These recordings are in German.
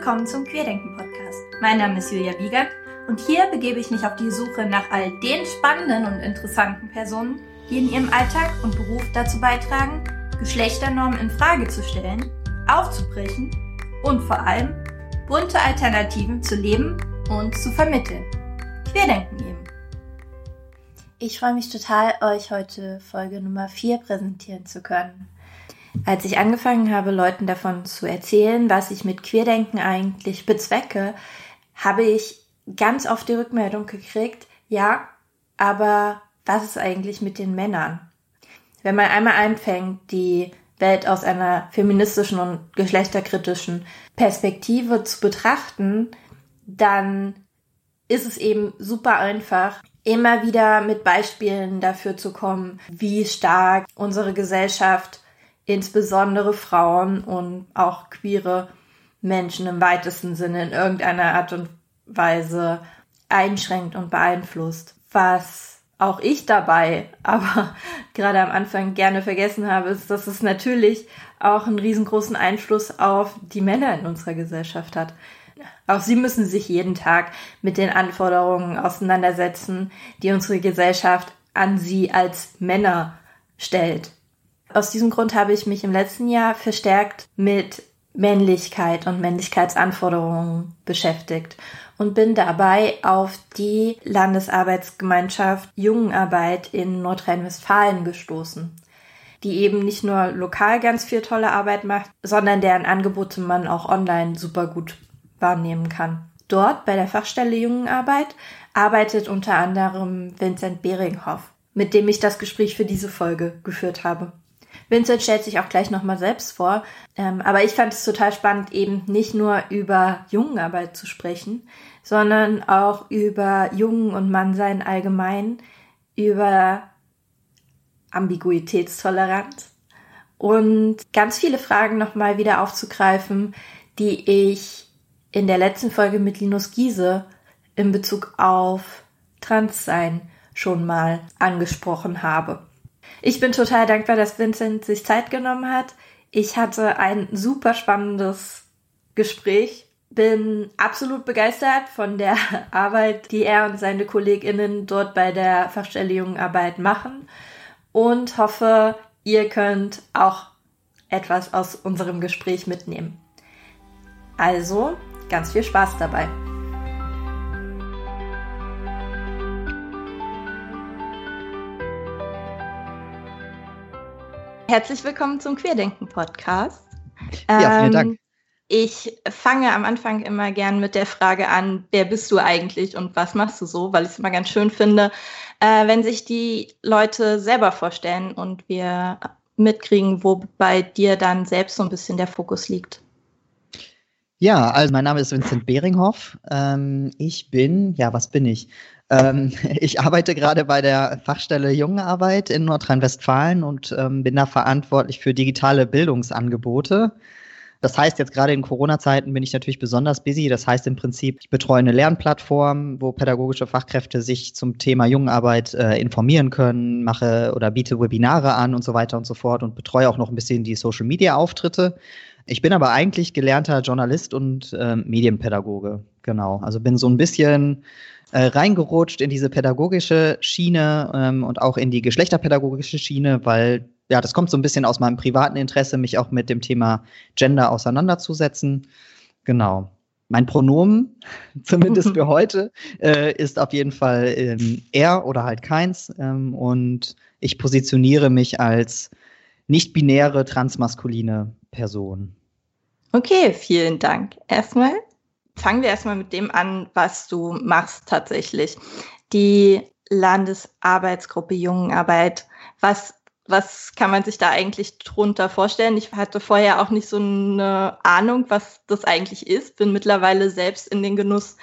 willkommen zum Querdenken Podcast. Mein Name ist Julia Wiegert und hier begebe ich mich auf die Suche nach all den spannenden und interessanten Personen, die in ihrem Alltag und Beruf dazu beitragen, Geschlechternormen in Frage zu stellen, aufzubrechen und vor allem bunte Alternativen zu leben und zu vermitteln. Querdenken eben. Ich freue mich total, euch heute Folge Nummer 4 präsentieren zu können. Als ich angefangen habe, Leuten davon zu erzählen, was ich mit Queerdenken eigentlich bezwecke, habe ich ganz oft die Rückmeldung gekriegt, ja, aber was ist eigentlich mit den Männern? Wenn man einmal anfängt, die Welt aus einer feministischen und geschlechterkritischen Perspektive zu betrachten, dann ist es eben super einfach, immer wieder mit Beispielen dafür zu kommen, wie stark unsere Gesellschaft insbesondere Frauen und auch queere Menschen im weitesten Sinne in irgendeiner Art und Weise einschränkt und beeinflusst. Was auch ich dabei, aber gerade am Anfang gerne vergessen habe, ist, dass es natürlich auch einen riesengroßen Einfluss auf die Männer in unserer Gesellschaft hat. Auch sie müssen sich jeden Tag mit den Anforderungen auseinandersetzen, die unsere Gesellschaft an sie als Männer stellt. Aus diesem Grund habe ich mich im letzten Jahr verstärkt mit Männlichkeit und Männlichkeitsanforderungen beschäftigt und bin dabei auf die Landesarbeitsgemeinschaft Jungenarbeit in Nordrhein-Westfalen gestoßen, die eben nicht nur lokal ganz viel tolle Arbeit macht, sondern deren Angebote man auch online super gut wahrnehmen kann. Dort bei der Fachstelle Jungenarbeit arbeitet unter anderem Vincent Beringhoff, mit dem ich das Gespräch für diese Folge geführt habe. Vincent stellt sich auch gleich nochmal selbst vor. Ähm, aber ich fand es total spannend, eben nicht nur über Jungenarbeit zu sprechen, sondern auch über Jungen und Mannsein allgemein, über Ambiguitätstoleranz und ganz viele Fragen nochmal wieder aufzugreifen, die ich in der letzten Folge mit Linus Giese in Bezug auf Transsein schon mal angesprochen habe. Ich bin total dankbar, dass Vincent sich Zeit genommen hat. Ich hatte ein super spannendes Gespräch. Bin absolut begeistert von der Arbeit, die er und seine KollegInnen dort bei der Fachstelle Jungenarbeit machen und hoffe, ihr könnt auch etwas aus unserem Gespräch mitnehmen. Also, ganz viel Spaß dabei. Herzlich willkommen zum Querdenken-Podcast. Ja, vielen Dank. Ähm, ich fange am Anfang immer gern mit der Frage an, wer bist du eigentlich und was machst du so, weil ich es immer ganz schön finde, äh, wenn sich die Leute selber vorstellen und wir mitkriegen, wo bei dir dann selbst so ein bisschen der Fokus liegt. Ja, also mein Name ist Vincent Beringhoff. Ähm, ich bin, ja, was bin ich? Ähm, ich arbeite gerade bei der Fachstelle Jungenarbeit in Nordrhein-Westfalen und ähm, bin da verantwortlich für digitale Bildungsangebote. Das heißt, jetzt gerade in Corona-Zeiten bin ich natürlich besonders busy. Das heißt im Prinzip, ich betreue eine Lernplattform, wo pädagogische Fachkräfte sich zum Thema Jungenarbeit äh, informieren können, mache oder biete Webinare an und so weiter und so fort und betreue auch noch ein bisschen die Social-Media-Auftritte. Ich bin aber eigentlich gelernter Journalist und äh, Medienpädagoge. Genau. Also bin so ein bisschen äh, reingerutscht in diese pädagogische Schiene ähm, und auch in die geschlechterpädagogische Schiene, weil ja, das kommt so ein bisschen aus meinem privaten Interesse, mich auch mit dem Thema Gender auseinanderzusetzen. Genau. Mein Pronomen, zumindest für heute, äh, ist auf jeden Fall ähm, er oder halt keins. Ähm, und ich positioniere mich als nicht-binäre transmaskuline Person. Okay, vielen Dank. Erstmal fangen wir erstmal mit dem an, was du machst tatsächlich. Die Landesarbeitsgruppe Jungenarbeit. Was, was kann man sich da eigentlich drunter vorstellen? Ich hatte vorher auch nicht so eine Ahnung, was das eigentlich ist. Bin mittlerweile selbst in den Genuss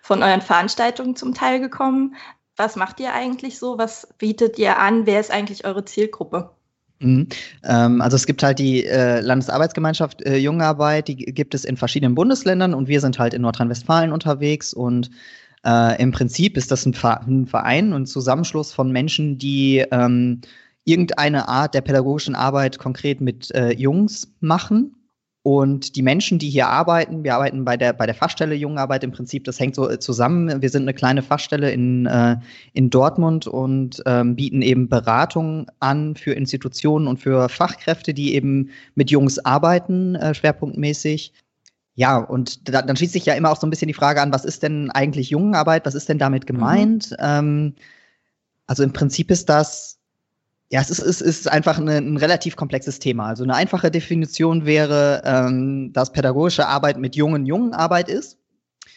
von euren Veranstaltungen zum Teil gekommen. Was macht ihr eigentlich so? Was bietet ihr an? Wer ist eigentlich eure Zielgruppe? Mhm. Ähm, also es gibt halt die äh, Landesarbeitsgemeinschaft äh, Jungarbeit, die gibt es in verschiedenen Bundesländern und wir sind halt in Nordrhein-Westfalen unterwegs und äh, im Prinzip ist das ein, ein Verein und Zusammenschluss von Menschen, die ähm, irgendeine Art der pädagogischen Arbeit konkret mit äh, Jungs machen. Und die Menschen, die hier arbeiten, wir arbeiten bei der, bei der Fachstelle Jungenarbeit im Prinzip, das hängt so äh, zusammen. Wir sind eine kleine Fachstelle in, äh, in Dortmund und ähm, bieten eben Beratung an für Institutionen und für Fachkräfte, die eben mit Jungs arbeiten, äh, schwerpunktmäßig. Ja, und da, dann schließt sich ja immer auch so ein bisschen die Frage an, was ist denn eigentlich Jungenarbeit? Was ist denn damit mhm. gemeint? Mhm. Ähm, also im Prinzip ist das ja, es ist, es ist einfach eine, ein relativ komplexes Thema. Also eine einfache Definition wäre, ähm, dass pädagogische Arbeit mit jungen Jungen Arbeit ist.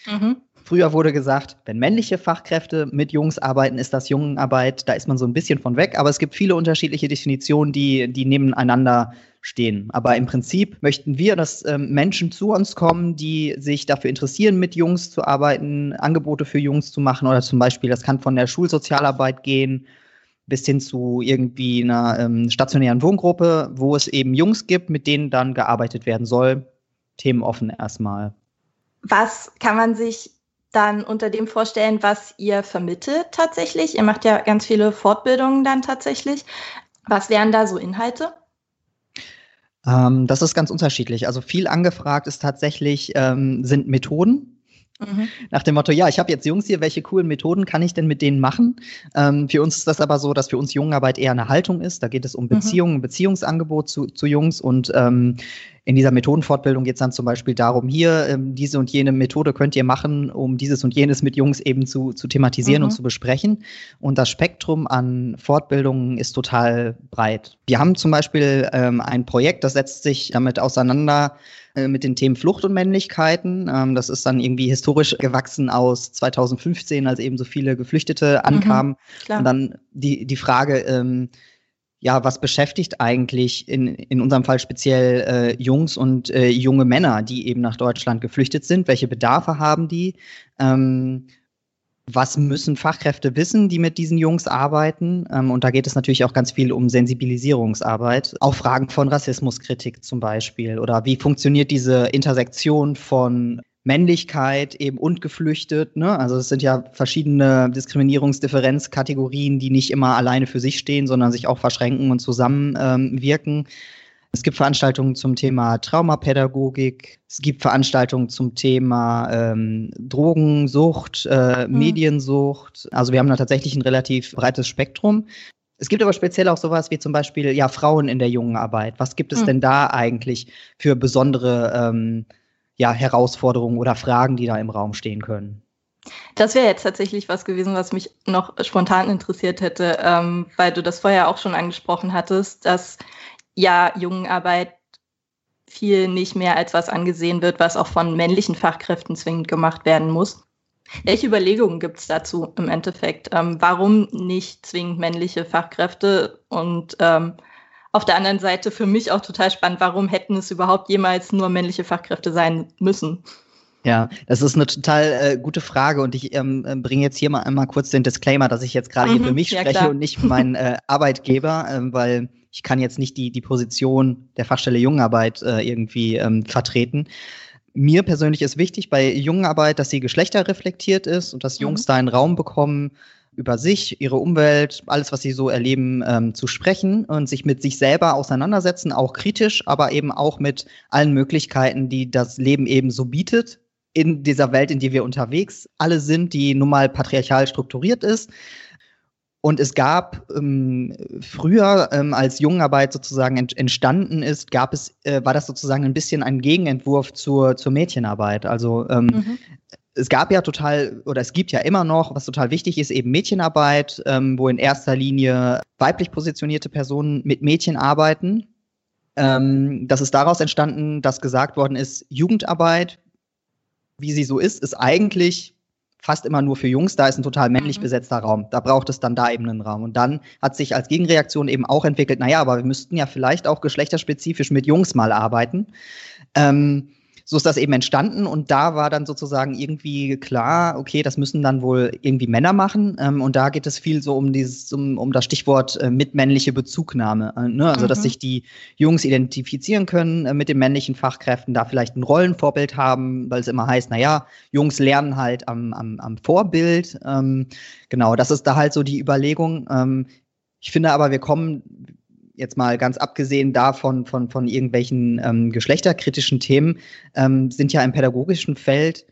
Mhm. Früher wurde gesagt, wenn männliche Fachkräfte mit Jungs arbeiten, ist das Jungenarbeit. Da ist man so ein bisschen von weg. Aber es gibt viele unterschiedliche Definitionen, die, die nebeneinander stehen. Aber im Prinzip möchten wir, dass ähm, Menschen zu uns kommen, die sich dafür interessieren, mit Jungs zu arbeiten, Angebote für Jungs zu machen oder zum Beispiel, das kann von der Schulsozialarbeit gehen bis hin zu irgendwie einer ähm, stationären Wohngruppe, wo es eben Jungs gibt, mit denen dann gearbeitet werden soll. Themen offen erstmal. Was kann man sich dann unter dem vorstellen, was ihr vermittelt tatsächlich? Ihr macht ja ganz viele Fortbildungen dann tatsächlich. Was wären da so Inhalte? Ähm, das ist ganz unterschiedlich. Also viel angefragt ist tatsächlich, ähm, sind Methoden, Mhm. Nach dem Motto, ja, ich habe jetzt Jungs hier, welche coolen Methoden kann ich denn mit denen machen? Ähm, für uns ist das aber so, dass für uns Jungenarbeit eher eine Haltung ist. Da geht es um Beziehungen, mhm. Beziehungsangebot zu, zu Jungs und ähm, in dieser Methodenfortbildung geht es dann zum Beispiel darum, hier ähm, diese und jene Methode könnt ihr machen, um dieses und jenes mit Jungs eben zu, zu thematisieren mhm. und zu besprechen. Und das Spektrum an Fortbildungen ist total breit. Wir haben zum Beispiel ähm, ein Projekt, das setzt sich damit auseinander, äh, mit den Themen Flucht und Männlichkeiten. Ähm, das ist dann irgendwie historisch gewachsen aus 2015, als eben so viele Geflüchtete ankamen. Mhm, und dann die, die Frage, ähm, ja, was beschäftigt eigentlich in, in unserem Fall speziell äh, Jungs und äh, junge Männer, die eben nach Deutschland geflüchtet sind? Welche Bedarfe haben die? Ähm, was müssen Fachkräfte wissen, die mit diesen Jungs arbeiten? Ähm, und da geht es natürlich auch ganz viel um Sensibilisierungsarbeit. Auch Fragen von Rassismuskritik zum Beispiel. Oder wie funktioniert diese Intersektion von Männlichkeit eben und geflüchtet. Ne? Also es sind ja verschiedene Diskriminierungsdifferenzkategorien, die nicht immer alleine für sich stehen, sondern sich auch verschränken und zusammenwirken. Ähm, es gibt Veranstaltungen zum Thema Traumapädagogik. Es gibt Veranstaltungen zum Thema ähm, Drogensucht, äh, mhm. Mediensucht. Also wir haben da tatsächlich ein relativ breites Spektrum. Es gibt aber speziell auch sowas wie zum Beispiel ja Frauen in der jungen Arbeit. Was gibt es mhm. denn da eigentlich für besondere ähm, ja, Herausforderungen oder Fragen, die da im Raum stehen können? Das wäre jetzt tatsächlich was gewesen, was mich noch spontan interessiert hätte, ähm, weil du das vorher auch schon angesprochen hattest, dass ja Jungenarbeit viel nicht mehr als was angesehen wird, was auch von männlichen Fachkräften zwingend gemacht werden muss. Welche Überlegungen gibt es dazu im Endeffekt? Ähm, warum nicht zwingend männliche Fachkräfte und ähm, auf der anderen Seite für mich auch total spannend, warum hätten es überhaupt jemals nur männliche Fachkräfte sein müssen? Ja, das ist eine total äh, gute Frage und ich ähm, äh, bringe jetzt hier mal einmal kurz den Disclaimer, dass ich jetzt gerade mhm, hier für mich ja, spreche klar. und nicht für meinen äh, Arbeitgeber, äh, weil ich kann jetzt nicht die, die Position der Fachstelle Jungenarbeit äh, irgendwie ähm, vertreten. Mir persönlich ist wichtig bei Jungenarbeit, dass sie geschlechterreflektiert ist und dass Jungs mhm. da einen Raum bekommen, über sich, ihre Umwelt, alles, was sie so erleben, ähm, zu sprechen und sich mit sich selber auseinandersetzen, auch kritisch, aber eben auch mit allen Möglichkeiten, die das Leben eben so bietet in dieser Welt, in die wir unterwegs alle sind, die nun mal patriarchal strukturiert ist. Und es gab ähm, früher, ähm, als Jungenarbeit sozusagen ent entstanden ist, gab es, äh, war das sozusagen ein bisschen ein Gegenentwurf zur, zur Mädchenarbeit. Also ähm, mhm es gab ja total, oder es gibt ja immer noch, was total wichtig ist, eben Mädchenarbeit, ähm, wo in erster Linie weiblich positionierte Personen mit Mädchen arbeiten. Ähm, das ist daraus entstanden, dass gesagt worden ist, Jugendarbeit, wie sie so ist, ist eigentlich fast immer nur für Jungs. Da ist ein total männlich mhm. besetzter Raum. Da braucht es dann da eben einen Raum. Und dann hat sich als Gegenreaktion eben auch entwickelt, naja, aber wir müssten ja vielleicht auch geschlechterspezifisch mit Jungs mal arbeiten. Ähm, so ist das eben entstanden und da war dann sozusagen irgendwie klar, okay, das müssen dann wohl irgendwie Männer machen ähm, und da geht es viel so um dieses, um, um das Stichwort äh, mitmännliche Bezugnahme, äh, ne? also mhm. dass sich die Jungs identifizieren können äh, mit den männlichen Fachkräften, da vielleicht ein Rollenvorbild haben, weil es immer heißt, naja, Jungs lernen halt am, am, am Vorbild, ähm, genau, das ist da halt so die Überlegung. Ähm, ich finde aber, wir kommen jetzt mal ganz abgesehen davon von, von irgendwelchen ähm, geschlechterkritischen Themen, ähm, sind ja im pädagogischen Feld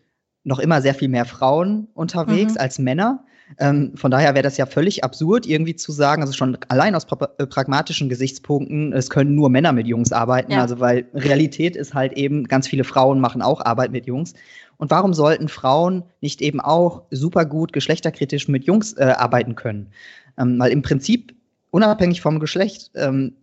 noch immer sehr viel mehr Frauen unterwegs mhm. als Männer. Ähm, von daher wäre das ja völlig absurd, irgendwie zu sagen, also schon allein aus pra äh, pragmatischen Gesichtspunkten, es können nur Männer mit Jungs arbeiten. Ja. Also weil Realität ist halt eben, ganz viele Frauen machen auch Arbeit mit Jungs. Und warum sollten Frauen nicht eben auch super gut geschlechterkritisch mit Jungs äh, arbeiten können? Ähm, weil im Prinzip, unabhängig vom Geschlecht, ähm,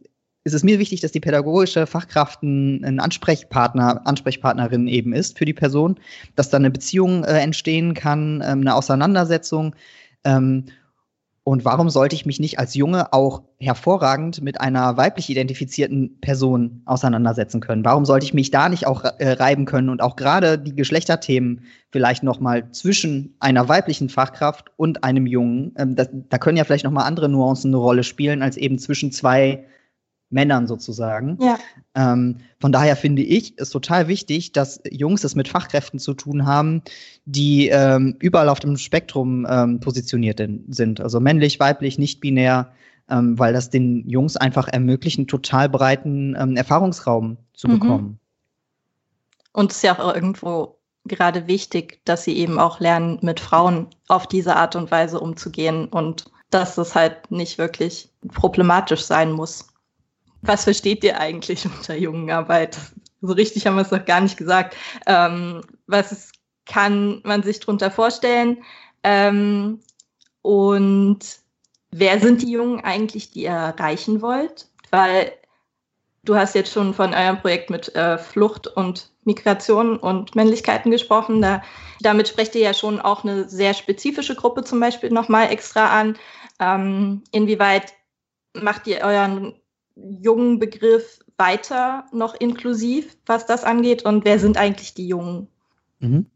ist es mir wichtig, dass die pädagogische Fachkraft ein, ein, Ansprechpartner, Ansprechpartnerin eben ist für die Person, dass da eine Beziehung äh, entstehen kann, ähm, eine Auseinandersetzung. Ähm, und warum sollte ich mich nicht als Junge auch hervorragend mit einer weiblich identifizierten Person auseinandersetzen können? Warum sollte ich mich da nicht auch äh, reiben können und auch gerade die Geschlechterthemen vielleicht noch mal zwischen einer weiblichen Fachkraft und einem Jungen? Ähm, das, da können ja vielleicht noch mal andere Nuancen eine Rolle spielen als eben zwischen zwei Männern sozusagen. Ja. Ähm, von daher finde ich es total wichtig, dass Jungs es mit Fachkräften zu tun haben, die ähm, überall auf dem Spektrum ähm, positioniert sind. Also männlich, weiblich, nicht binär, ähm, weil das den Jungs einfach ermöglicht, einen total breiten ähm, Erfahrungsraum zu mhm. bekommen. Und es ist ja auch irgendwo gerade wichtig, dass sie eben auch lernen, mit Frauen auf diese Art und Weise umzugehen und dass es halt nicht wirklich problematisch sein muss. Was versteht ihr eigentlich unter Jungenarbeit? So richtig haben wir es noch gar nicht gesagt. Ähm, was kann man sich darunter vorstellen? Ähm, und wer sind die Jungen eigentlich, die ihr erreichen wollt? Weil du hast jetzt schon von eurem Projekt mit äh, Flucht und Migration und Männlichkeiten gesprochen. Da, damit sprecht ihr ja schon auch eine sehr spezifische Gruppe zum Beispiel nochmal extra an. Ähm, inwieweit macht ihr euren jungen Begriff weiter noch inklusiv, was das angeht? Und wer sind eigentlich die Jungen? Mhm.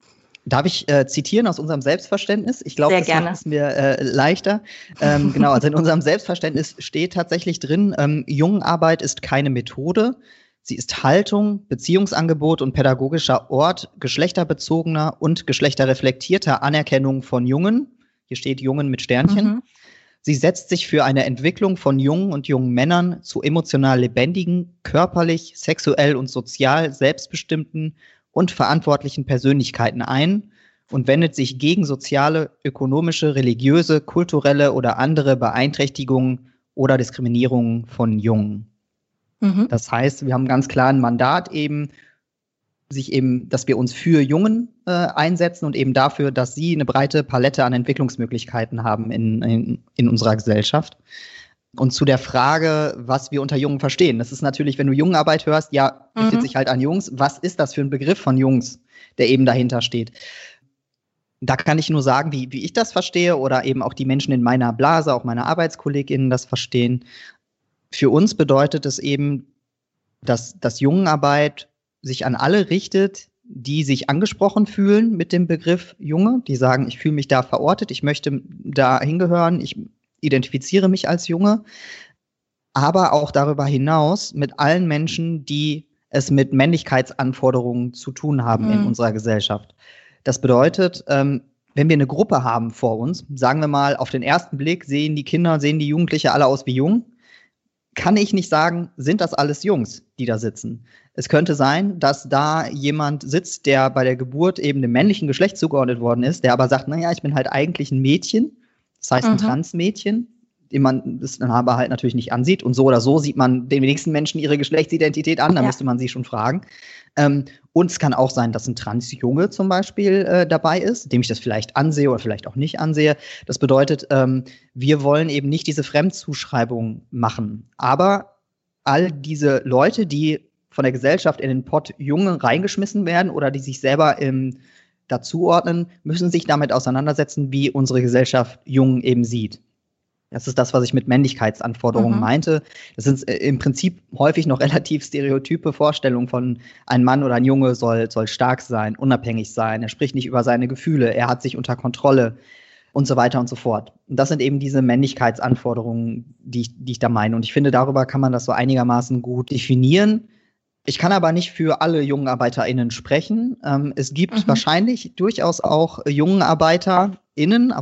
Darf ich äh, zitieren aus unserem Selbstverständnis? Ich glaube, das gerne. macht es mir äh, leichter. Ähm, genau, also in unserem Selbstverständnis steht tatsächlich drin, ähm, Jungenarbeit ist keine Methode. Sie ist Haltung, Beziehungsangebot und pädagogischer Ort geschlechterbezogener und geschlechterreflektierter Anerkennung von Jungen. Hier steht Jungen mit Sternchen. Mhm. Sie setzt sich für eine Entwicklung von jungen und jungen Männern zu emotional lebendigen, körperlich, sexuell und sozial selbstbestimmten und verantwortlichen Persönlichkeiten ein und wendet sich gegen soziale, ökonomische, religiöse, kulturelle oder andere Beeinträchtigungen oder Diskriminierungen von Jungen. Mhm. Das heißt, wir haben ganz klar ein Mandat eben sich eben, dass wir uns für Jungen äh, einsetzen und eben dafür, dass sie eine breite Palette an Entwicklungsmöglichkeiten haben in, in, in unserer Gesellschaft. Und zu der Frage, was wir unter Jungen verstehen. Das ist natürlich, wenn du Jungenarbeit hörst, ja, richtet mhm. sich halt an Jungs. Was ist das für ein Begriff von Jungs, der eben dahinter steht? Da kann ich nur sagen, wie, wie ich das verstehe oder eben auch die Menschen in meiner Blase, auch meine ArbeitskollegInnen das verstehen. Für uns bedeutet es eben, dass, dass Jungenarbeit sich an alle richtet, die sich angesprochen fühlen mit dem Begriff Junge, die sagen, ich fühle mich da verortet, ich möchte da hingehören, ich identifiziere mich als Junge, aber auch darüber hinaus mit allen Menschen, die es mit Männlichkeitsanforderungen zu tun haben mhm. in unserer Gesellschaft. Das bedeutet, ähm, wenn wir eine Gruppe haben vor uns, sagen wir mal, auf den ersten Blick sehen die Kinder, sehen die Jugendliche alle aus wie jung, kann ich nicht sagen, sind das alles Jungs, die da sitzen. Es könnte sein, dass da jemand sitzt, der bei der Geburt eben dem männlichen Geschlecht zugeordnet worden ist, der aber sagt, naja, ich bin halt eigentlich ein Mädchen, das heißt ein mhm. Transmädchen, den man das dann aber halt natürlich nicht ansieht. Und so oder so sieht man den wenigsten Menschen ihre Geschlechtsidentität an, da ja. müsste man sie schon fragen. Ähm, und es kann auch sein, dass ein Transjunge zum Beispiel äh, dabei ist, dem ich das vielleicht ansehe oder vielleicht auch nicht ansehe. Das bedeutet, ähm, wir wollen eben nicht diese Fremdzuschreibung machen. Aber all diese Leute, die von der Gesellschaft in den Pott Junge reingeschmissen werden oder die sich selber im dazuordnen, müssen sich damit auseinandersetzen, wie unsere Gesellschaft Jungen eben sieht. Das ist das, was ich mit Männlichkeitsanforderungen mhm. meinte. Das sind äh, im Prinzip häufig noch relativ stereotype Vorstellungen von ein Mann oder ein Junge soll, soll stark sein, unabhängig sein, er spricht nicht über seine Gefühle, er hat sich unter Kontrolle und so weiter und so fort. Und das sind eben diese Männlichkeitsanforderungen, die ich, die ich da meine. Und ich finde, darüber kann man das so einigermaßen gut definieren. Ich kann aber nicht für alle jungen ArbeiterInnen sprechen. Ähm, es gibt mhm. wahrscheinlich durchaus auch jungen ArbeiterInnen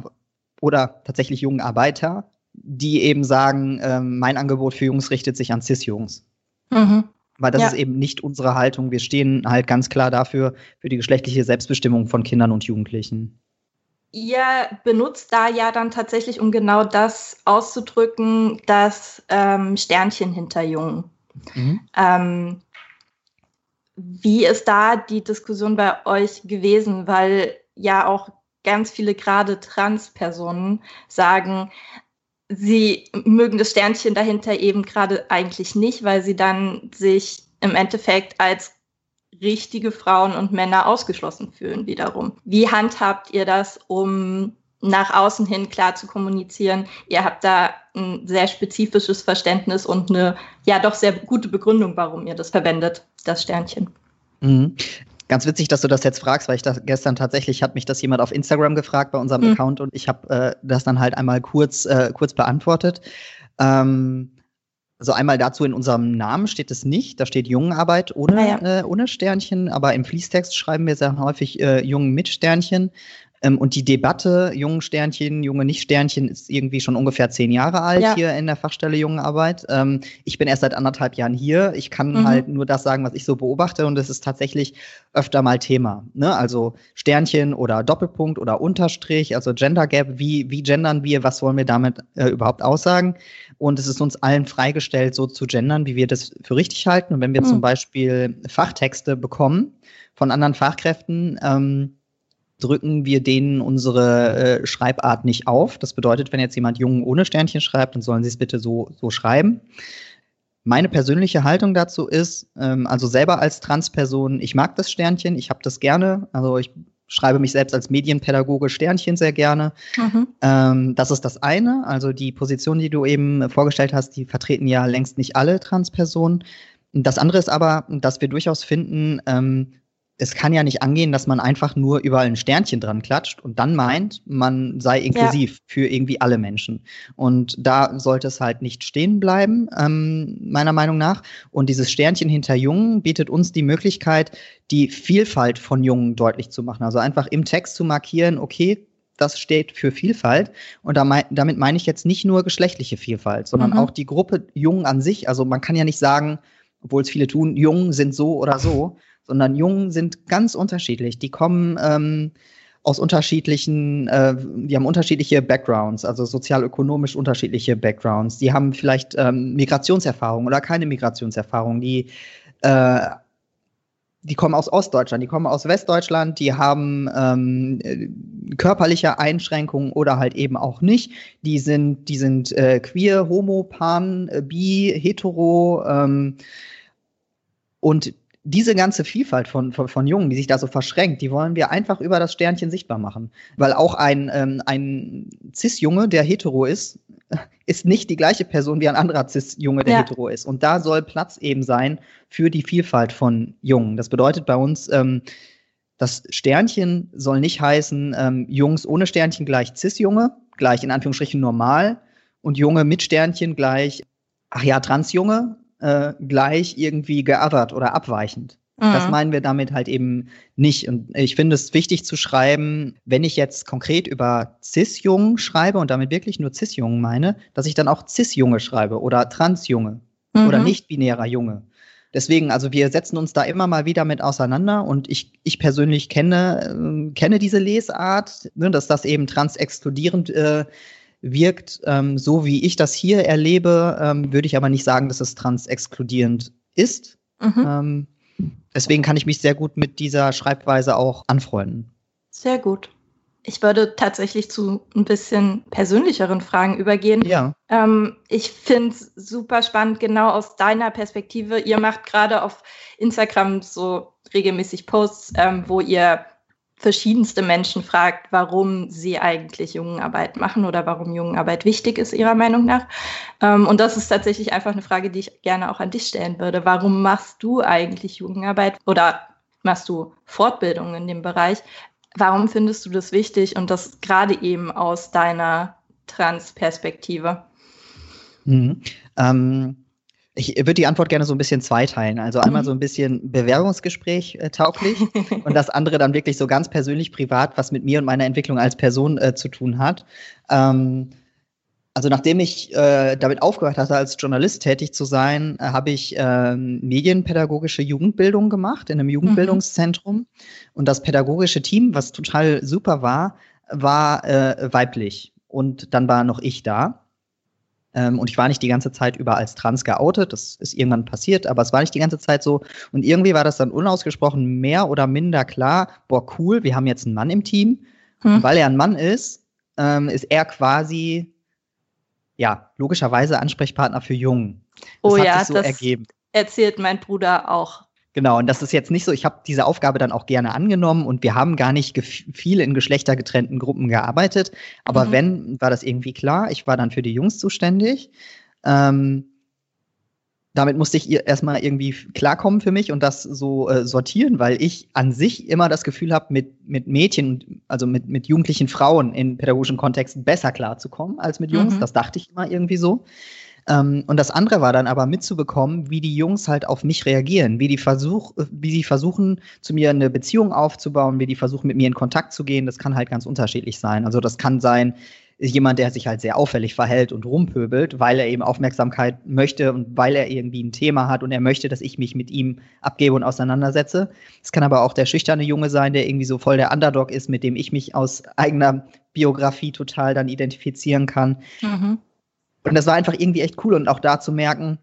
oder tatsächlich jungen Arbeiter, die eben sagen, ähm, mein Angebot für Jungs richtet sich an Cis-Jungs. Mhm. Weil das ja. ist eben nicht unsere Haltung. Wir stehen halt ganz klar dafür, für die geschlechtliche Selbstbestimmung von Kindern und Jugendlichen. Ihr benutzt da ja dann tatsächlich, um genau das auszudrücken, das ähm, Sternchen hinter Jungen. Mhm. Ähm, wie ist da die Diskussion bei euch gewesen? Weil ja auch ganz viele gerade Trans-Personen sagen, sie mögen das Sternchen dahinter eben gerade eigentlich nicht, weil sie dann sich im Endeffekt als richtige Frauen und Männer ausgeschlossen fühlen wiederum. Wie handhabt ihr das, um nach außen hin klar zu kommunizieren? Ihr habt da ein sehr spezifisches Verständnis und eine ja doch sehr gute Begründung, warum ihr das verwendet, das Sternchen. Mhm. Ganz witzig, dass du das jetzt fragst, weil ich das gestern tatsächlich hat mich das jemand auf Instagram gefragt bei unserem mhm. Account und ich habe äh, das dann halt einmal kurz, äh, kurz beantwortet. Ähm, also einmal dazu in unserem Namen steht es nicht, da steht Jungenarbeit ohne, ja. äh, ohne Sternchen, aber im Fließtext schreiben wir sehr häufig äh, Jungen mit Sternchen. Ähm, und die Debatte Jungen Sternchen, Junge Nicht-Sternchen ist irgendwie schon ungefähr zehn Jahre alt ja. hier in der Fachstelle Jungenarbeit. Ähm, ich bin erst seit anderthalb Jahren hier. Ich kann mhm. halt nur das sagen, was ich so beobachte und es ist tatsächlich öfter mal Thema. Ne? Also Sternchen oder Doppelpunkt oder Unterstrich, also Gender Gap, wie, wie gendern wir, was wollen wir damit äh, überhaupt aussagen? Und es ist uns allen freigestellt, so zu gendern, wie wir das für richtig halten. Und wenn wir mhm. zum Beispiel Fachtexte bekommen von anderen Fachkräften, ähm, drücken wir denen unsere äh, Schreibart nicht auf. Das bedeutet, wenn jetzt jemand Jungen ohne Sternchen schreibt, dann sollen sie es bitte so, so schreiben. Meine persönliche Haltung dazu ist, ähm, also selber als Transperson, ich mag das Sternchen, ich habe das gerne. Also ich schreibe mich selbst als Medienpädagoge Sternchen sehr gerne. Mhm. Ähm, das ist das eine. Also die Position, die du eben vorgestellt hast, die vertreten ja längst nicht alle Transpersonen. Das andere ist aber, dass wir durchaus finden, ähm, es kann ja nicht angehen, dass man einfach nur überall ein Sternchen dran klatscht und dann meint, man sei inklusiv ja. für irgendwie alle Menschen. Und da sollte es halt nicht stehen bleiben, ähm, meiner Meinung nach. Und dieses Sternchen hinter Jungen bietet uns die Möglichkeit, die Vielfalt von Jungen deutlich zu machen. Also einfach im Text zu markieren, okay, das steht für Vielfalt. Und damit meine ich jetzt nicht nur geschlechtliche Vielfalt, sondern mhm. auch die Gruppe Jungen an sich. Also man kann ja nicht sagen, obwohl es viele tun, Jungen sind so oder so, sondern Jungen sind ganz unterschiedlich. Die kommen ähm, aus unterschiedlichen, äh, die haben unterschiedliche Backgrounds, also sozialökonomisch unterschiedliche Backgrounds. Die haben vielleicht ähm, Migrationserfahrung oder keine Migrationserfahrung. Die äh, die kommen aus Ostdeutschland, die kommen aus Westdeutschland, die haben ähm, körperliche Einschränkungen oder halt eben auch nicht. Die sind, die sind äh, queer, homo, pan, äh, bi, hetero ähm, und diese ganze Vielfalt von, von, von Jungen, die sich da so verschränkt, die wollen wir einfach über das Sternchen sichtbar machen. Weil auch ein, ähm, ein Cis-Junge, der hetero ist, ist nicht die gleiche Person wie ein anderer Cis-Junge, der ja. hetero ist. Und da soll Platz eben sein für die Vielfalt von Jungen. Das bedeutet bei uns, ähm, das Sternchen soll nicht heißen, ähm, Jungs ohne Sternchen gleich Cis-Junge, gleich in Anführungsstrichen normal und Junge mit Sternchen gleich, ach ja, Transjunge äh, gleich irgendwie geothert oder abweichend. Mhm. Das meinen wir damit halt eben nicht. Und ich finde es wichtig zu schreiben, wenn ich jetzt konkret über Cis-Jungen schreibe und damit wirklich nur Cis-Jungen meine, dass ich dann auch Cis-Junge schreibe oder Trans-Junge mhm. oder nicht-binärer Junge. Deswegen, also wir setzen uns da immer mal wieder mit auseinander und ich, ich persönlich kenne, äh, kenne diese Lesart, ne, dass das eben trans-exkludierend äh, wirkt. Ähm, so wie ich das hier erlebe, ähm, würde ich aber nicht sagen, dass es trans-exkludierend ist. Mhm. Ähm, deswegen kann ich mich sehr gut mit dieser Schreibweise auch anfreunden. Sehr gut. Ich würde tatsächlich zu ein bisschen persönlicheren Fragen übergehen. Ja. Ähm, ich finde es super spannend, genau aus deiner Perspektive. Ihr macht gerade auf Instagram so regelmäßig Posts, ähm, wo ihr verschiedenste Menschen fragt, warum sie eigentlich Jungenarbeit machen oder warum Jungenarbeit wichtig ist, ihrer Meinung nach. Ähm, und das ist tatsächlich einfach eine Frage, die ich gerne auch an dich stellen würde. Warum machst du eigentlich Jugendarbeit oder machst du Fortbildungen in dem Bereich? Warum findest du das wichtig und das gerade eben aus deiner Trans-Perspektive? Mhm. Ähm ich würde die Antwort gerne so ein bisschen zweiteilen. Also einmal mhm. so ein bisschen Bewerbungsgespräch äh, tauglich und das andere dann wirklich so ganz persönlich privat, was mit mir und meiner Entwicklung als Person äh, zu tun hat. Ähm, Also nachdem ich äh, damit aufgehört hatte, als Journalist tätig zu sein, äh, habe ich äh, medienpädagogische Jugendbildung gemacht in einem Jugendbildungszentrum. Mhm. Und das pädagogische Team, was total super war, war äh, weiblich. Und dann war noch ich da. Ähm, und ich war nicht die ganze Zeit über als trans geoutet. Das ist irgendwann passiert, aber es war nicht die ganze Zeit so. Und irgendwie war das dann unausgesprochen mehr oder minder klar, boah, cool, wir haben jetzt einen Mann im Team. Hm. Und weil er ein Mann ist, ähm, ist er quasi ja, logischerweise Ansprechpartner für Jungen. Das oh ja, so das ergeben. erzählt mein Bruder auch. Genau, und das ist jetzt nicht so, ich habe diese Aufgabe dann auch gerne angenommen und wir haben gar nicht viel in geschlechtergetrennten Gruppen gearbeitet. Aber mhm. wenn, war das irgendwie klar. Ich war dann für die Jungs zuständig. Ähm, damit musste ich erstmal irgendwie klarkommen für mich und das so äh, sortieren, weil ich an sich immer das Gefühl habe, mit, mit Mädchen, also mit, mit jugendlichen Frauen in pädagogischen Kontexten besser klarzukommen als mit Jungs. Mhm. Das dachte ich immer irgendwie so. Ähm, und das andere war dann aber mitzubekommen, wie die Jungs halt auf mich reagieren, wie die versuch, wie sie versuchen, zu mir eine Beziehung aufzubauen, wie die versuchen, mit mir in Kontakt zu gehen. Das kann halt ganz unterschiedlich sein. Also das kann sein, jemand, der sich halt sehr auffällig verhält und rumpöbelt, weil er eben Aufmerksamkeit möchte und weil er irgendwie ein Thema hat und er möchte, dass ich mich mit ihm abgebe und auseinandersetze. Es kann aber auch der schüchterne Junge sein, der irgendwie so voll der Underdog ist, mit dem ich mich aus eigener Biografie total dann identifizieren kann. Mhm. Und das war einfach irgendwie echt cool und auch da zu merken,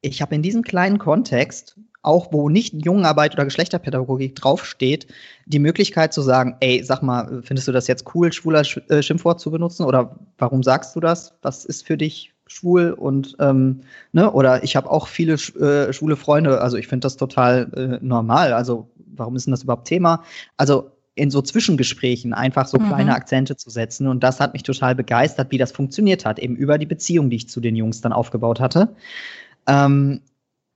ich habe in diesem kleinen Kontext auch wo nicht Jungenarbeit oder Geschlechterpädagogik draufsteht, die Möglichkeit zu sagen, ey, sag mal, findest du das jetzt cool, schwuler Sch äh, Schimpfwort zu benutzen? Oder warum sagst du das? Was ist für dich schwul? Und ähm, ne, oder ich habe auch viele äh, schwule Freunde, also ich finde das total äh, normal. Also, warum ist denn das überhaupt Thema? Also in so Zwischengesprächen einfach so mhm. kleine Akzente zu setzen. Und das hat mich total begeistert, wie das funktioniert hat, eben über die Beziehung, die ich zu den Jungs dann aufgebaut hatte. Ähm,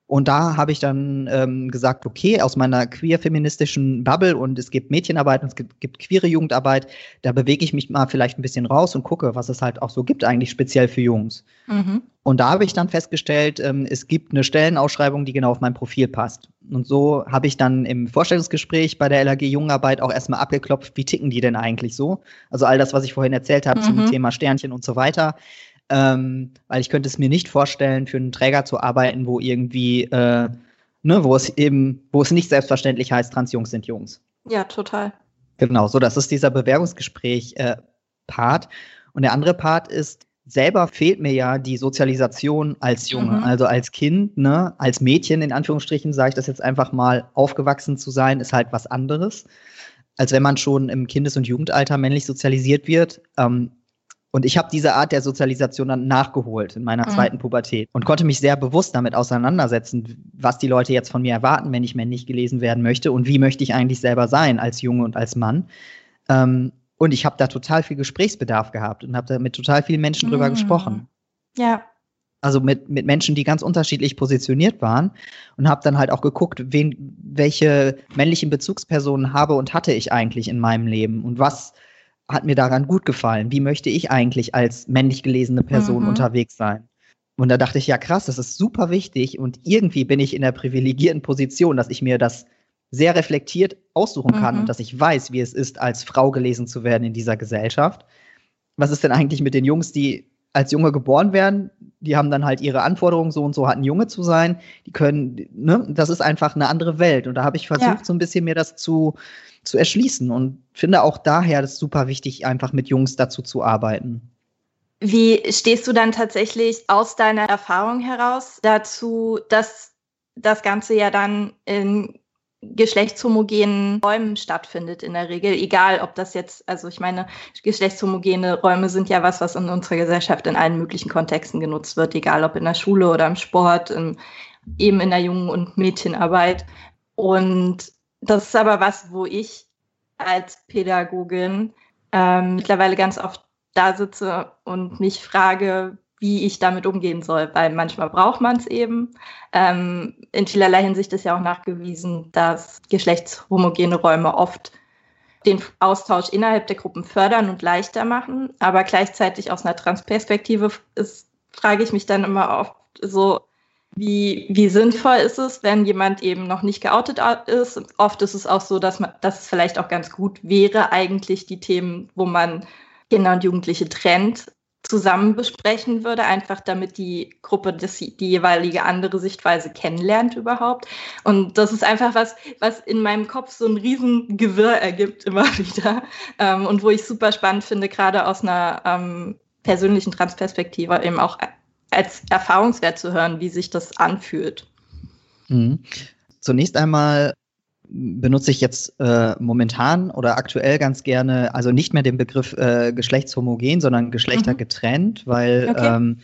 und da habe ich dann ähm, gesagt, okay, aus meiner queer-feministischen Bubble und es gibt Mädchenarbeit und es gibt, gibt queere Jugendarbeit, da bewege ich mich mal vielleicht ein bisschen raus und gucke, was es halt auch so gibt, eigentlich speziell für Jungs. Mhm. Und da habe ich dann festgestellt, ähm, es gibt eine Stellenausschreibung, die genau auf mein Profil passt. Und so habe ich dann im Vorstellungsgespräch bei der LAG Jugendarbeit auch erstmal abgeklopft, wie ticken die denn eigentlich so? Also all das, was ich vorhin erzählt habe mhm. zum Thema Sternchen und so weiter ähm, weil ich könnte es mir nicht vorstellen, für einen Träger zu arbeiten, wo irgendwie, äh, ne, wo es eben, wo es nicht selbstverständlich heißt, Transjungs sind Jungs. Ja, total. Genau, so das ist dieser Bewerbungsgespräch-Part. Äh, und der andere Part ist, selber fehlt mir ja die Sozialisation als Junge, mhm. also als Kind, ne, als Mädchen in Anführungsstrichen, sage ich das jetzt einfach mal, aufgewachsen zu sein, ist halt was anderes, als wenn man schon im Kindes- und Jugendalter männlich sozialisiert wird. Ähm, und ich habe diese Art der Sozialisation dann nachgeholt in meiner mhm. zweiten Pubertät und konnte mich sehr bewusst damit auseinandersetzen, was die Leute jetzt von mir erwarten, wenn ich männlich gelesen werden möchte und wie möchte ich eigentlich selber sein als Junge und als Mann. Ähm, und ich habe da total viel Gesprächsbedarf gehabt und habe da mit total vielen Menschen mhm. drüber gesprochen. Ja. Also mit, mit Menschen, die ganz unterschiedlich positioniert waren und habe dann halt auch geguckt, wen, welche männlichen Bezugspersonen habe und hatte ich eigentlich in meinem Leben und was hat mir daran gut gefallen. Wie möchte ich eigentlich als männlich gelesene Person mhm. unterwegs sein? Und da dachte ich, ja krass, das ist super wichtig und irgendwie bin ich in der privilegierten Position, dass ich mir das sehr reflektiert aussuchen kann mhm. und dass ich weiß, wie es ist, als Frau gelesen zu werden in dieser Gesellschaft. Was ist denn eigentlich mit den Jungs, die als Junge geboren werden? Die haben dann halt ihre Anforderungen, so und so hat ein Junge zu sein. Die können, ne, das ist einfach eine andere Welt. Und da habe ich versucht, ja. so ein bisschen mir das zu, zu erschließen und finde auch daher das super wichtig, einfach mit Jungs dazu zu arbeiten. Wie stehst du dann tatsächlich aus deiner Erfahrung heraus dazu, dass das Ganze ja dann in geschlechtshomogenen Räumen stattfindet in der Regel, egal ob das jetzt, also ich meine, geschlechtshomogene Räume sind ja was, was in unserer Gesellschaft in allen möglichen Kontexten genutzt wird, egal ob in der Schule oder im Sport, in, eben in der Jungen- und Mädchenarbeit. Und das ist aber was, wo ich als Pädagogin ähm, mittlerweile ganz oft da sitze und mich frage, wie ich damit umgehen soll, weil manchmal braucht man es eben. Ähm, in vielerlei Hinsicht ist ja auch nachgewiesen, dass geschlechtshomogene Räume oft den Austausch innerhalb der Gruppen fördern und leichter machen, aber gleichzeitig aus einer Transperspektive ist, frage ich mich dann immer oft so, wie, wie sinnvoll ist es, wenn jemand eben noch nicht geoutet ist? Oft ist es auch so, dass, man, dass es vielleicht auch ganz gut wäre, eigentlich die Themen, wo man Kinder und Jugendliche trennt, zusammen besprechen würde, einfach damit die Gruppe das, die jeweilige andere Sichtweise kennenlernt überhaupt. Und das ist einfach was, was in meinem Kopf so ein Riesengewirr ergibt immer wieder ähm, und wo ich super spannend finde, gerade aus einer ähm, persönlichen Transperspektive eben auch als Erfahrungswert zu hören, wie sich das anfühlt. Mhm. Zunächst einmal benutze ich jetzt äh, momentan oder aktuell ganz gerne, also nicht mehr den Begriff äh, geschlechtshomogen, sondern geschlechtergetrennt, mhm. weil okay. ähm,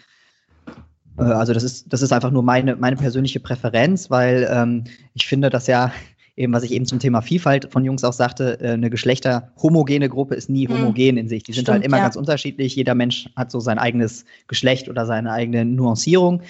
äh, also das ist, das ist einfach nur meine, meine persönliche Präferenz, weil ähm, ich finde, dass ja eben, was ich eben zum Thema Vielfalt von Jungs auch sagte, äh, eine geschlechterhomogene Gruppe ist nie mhm. homogen in sich. Die sind halt Stimmt, halt immer ja. ganz unterschiedlich. Jeder Mensch hat so sein eigenes Geschlecht oder seine eigene Nuancierung.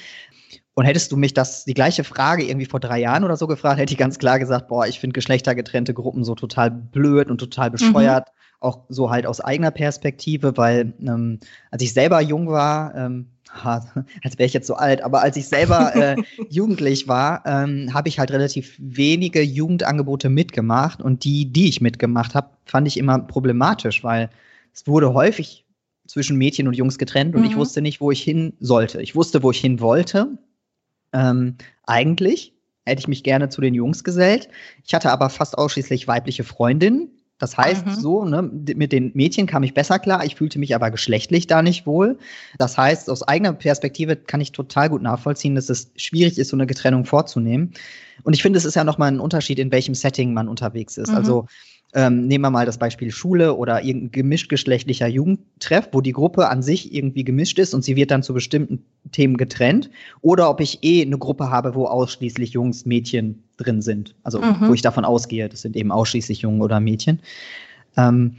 Und hättest du mich das, die gleiche Frage irgendwie vor drei Jahren oder so gefragt, hätte ich ganz klar gesagt, boah, ich finde geschlechtergetrennte Gruppen so total blöd und total mhm. bescheuert. Mhm. Auch so halt aus eigener Perspektive, weil ähm, als ich selber jung war, ähm, als wäre ich jetzt so alt, aber als ich selber äh, jugendlich war, ähm, habe ich halt relativ wenige Jugendangebote mitgemacht und die, die ich mitgemacht habe, fand ich immer problematisch, weil es wurde häufig zwischen Mädchen und Jungs getrennt und mhm. ich wusste nicht, wo ich hin sollte. Ich wusste, wo ich hin wollte, ähm, eigentlich hätte ich mich gerne zu den Jungs gesellt. Ich hatte aber fast ausschließlich weibliche Freundinnen. Das heißt, mhm. so, ne, mit den Mädchen kam ich besser klar, ich fühlte mich aber geschlechtlich da nicht wohl. Das heißt, aus eigener Perspektive kann ich total gut nachvollziehen, dass es schwierig ist, so eine Getrennung vorzunehmen. Und ich finde, es ist ja nochmal ein Unterschied, in welchem Setting man unterwegs ist. Mhm. Also ähm, nehmen wir mal das Beispiel Schule oder irgendein gemischtgeschlechtlicher Jugendtreff, wo die Gruppe an sich irgendwie gemischt ist und sie wird dann zu bestimmten Themen getrennt. Oder ob ich eh eine Gruppe habe, wo ausschließlich Jungs, Mädchen drin sind. Also mhm. wo ich davon ausgehe, das sind eben ausschließlich Jungen oder Mädchen. Ähm,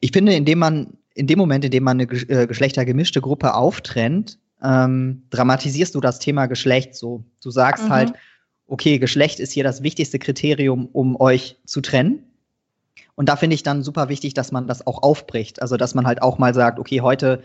ich finde, indem man, in dem Moment, in dem man eine äh, geschlechtergemischte Gruppe auftrennt, ähm, dramatisierst du das Thema Geschlecht so. Du sagst mhm. halt, okay, Geschlecht ist hier das wichtigste Kriterium, um euch zu trennen. Und da finde ich dann super wichtig, dass man das auch aufbricht. Also, dass man halt auch mal sagt, okay, heute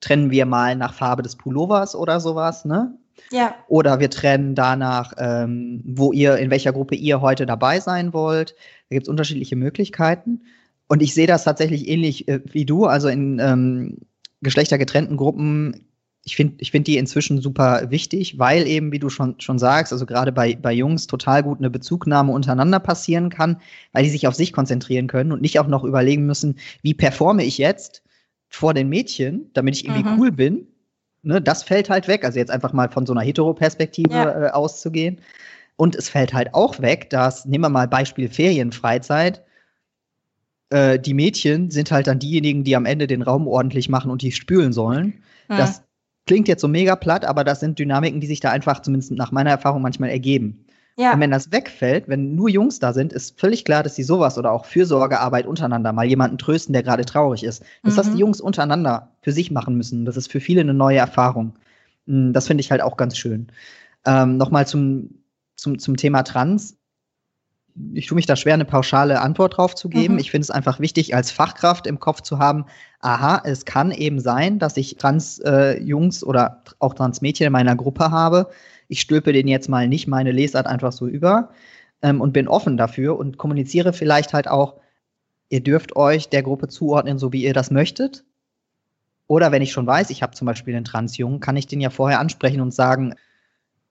trennen wir mal nach Farbe des Pullovers oder sowas, ne? Ja. Oder wir trennen danach, ähm, wo ihr, in welcher Gruppe ihr heute dabei sein wollt. Da gibt es unterschiedliche Möglichkeiten. Und ich sehe das tatsächlich ähnlich äh, wie du. Also in ähm, geschlechtergetrennten Gruppen ich finde ich find die inzwischen super wichtig, weil eben, wie du schon, schon sagst, also gerade bei, bei Jungs total gut eine Bezugnahme untereinander passieren kann, weil die sich auf sich konzentrieren können und nicht auch noch überlegen müssen, wie performe ich jetzt vor den Mädchen, damit ich irgendwie mhm. cool bin. Ne, das fällt halt weg. Also jetzt einfach mal von so einer Hetero-Perspektive ja. äh, auszugehen. Und es fällt halt auch weg, dass, nehmen wir mal Beispiel Ferienfreizeit, äh, die Mädchen sind halt dann diejenigen, die am Ende den Raum ordentlich machen und die spülen sollen. Mhm. Das klingt jetzt so mega platt, aber das sind Dynamiken, die sich da einfach zumindest nach meiner Erfahrung manchmal ergeben. Ja. Und wenn das wegfällt, wenn nur Jungs da sind, ist völlig klar, dass sie sowas oder auch Fürsorgearbeit untereinander, mal jemanden trösten, der gerade traurig ist, dass mhm. das die Jungs untereinander für sich machen müssen. Das ist für viele eine neue Erfahrung. Hm, das finde ich halt auch ganz schön. Ähm, Nochmal zum, zum, zum Thema Trans ich tue mich da schwer, eine pauschale Antwort drauf zu geben. Mhm. Ich finde es einfach wichtig, als Fachkraft im Kopf zu haben, aha, es kann eben sein, dass ich Trans-Jungs äh, oder auch Trans-Mädchen in meiner Gruppe habe. Ich stülpe denen jetzt mal nicht meine Lesart einfach so über ähm, und bin offen dafür und kommuniziere vielleicht halt auch, ihr dürft euch der Gruppe zuordnen, so wie ihr das möchtet. Oder wenn ich schon weiß, ich habe zum Beispiel einen Trans-Jungen, kann ich den ja vorher ansprechen und sagen,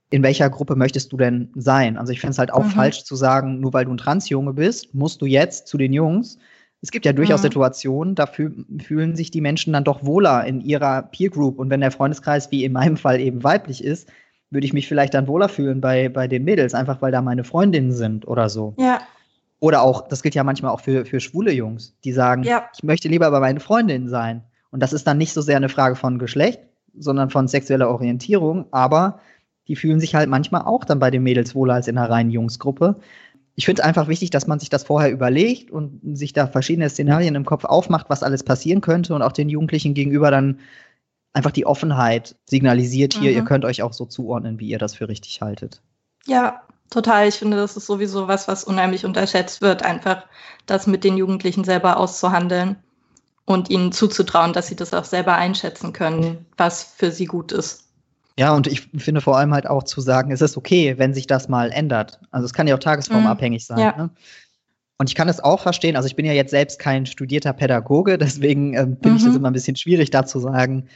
in welcher Gruppe möchtest du denn sein? Also ich finde es halt auch mhm. falsch zu sagen, nur weil du ein Transjunge bist, musst du jetzt zu den Jungs. Es gibt ja durchaus mhm. Situationen, da fühlen sich die Menschen dann doch wohler in ihrer Peer Group. Und wenn der Freundeskreis wie in meinem Fall eben weiblich ist, würde ich mich vielleicht dann wohler fühlen bei, bei den Mädels, einfach weil da meine Freundinnen sind oder so. Ja. Oder auch, das gilt ja manchmal auch für, für schwule Jungs, die sagen, ja. ich möchte lieber bei meinen Freundinnen sein. Und das ist dann nicht so sehr eine Frage von Geschlecht, sondern von sexueller Orientierung, aber die fühlen sich halt manchmal auch dann bei den Mädels wohler als in einer reinen Jungsgruppe. Ich finde es einfach wichtig, dass man sich das vorher überlegt und sich da verschiedene Szenarien im Kopf aufmacht, was alles passieren könnte und auch den Jugendlichen gegenüber dann einfach die Offenheit signalisiert hier, mhm. ihr könnt euch auch so zuordnen, wie ihr das für richtig haltet. Ja, total. Ich finde, das ist sowieso was, was unheimlich unterschätzt wird, einfach das mit den Jugendlichen selber auszuhandeln und ihnen zuzutrauen, dass sie das auch selber einschätzen können, was für sie gut ist. Ja, und ich finde vor allem halt auch zu sagen, es ist okay, wenn sich das mal ändert. Also es kann ja auch tagesformabhängig mhm. sein. Ja. Ne? Und ich kann es auch verstehen, also ich bin ja jetzt selbst kein studierter Pädagoge, deswegen äh, finde mhm. ich es immer ein bisschen schwierig, da zu sagen,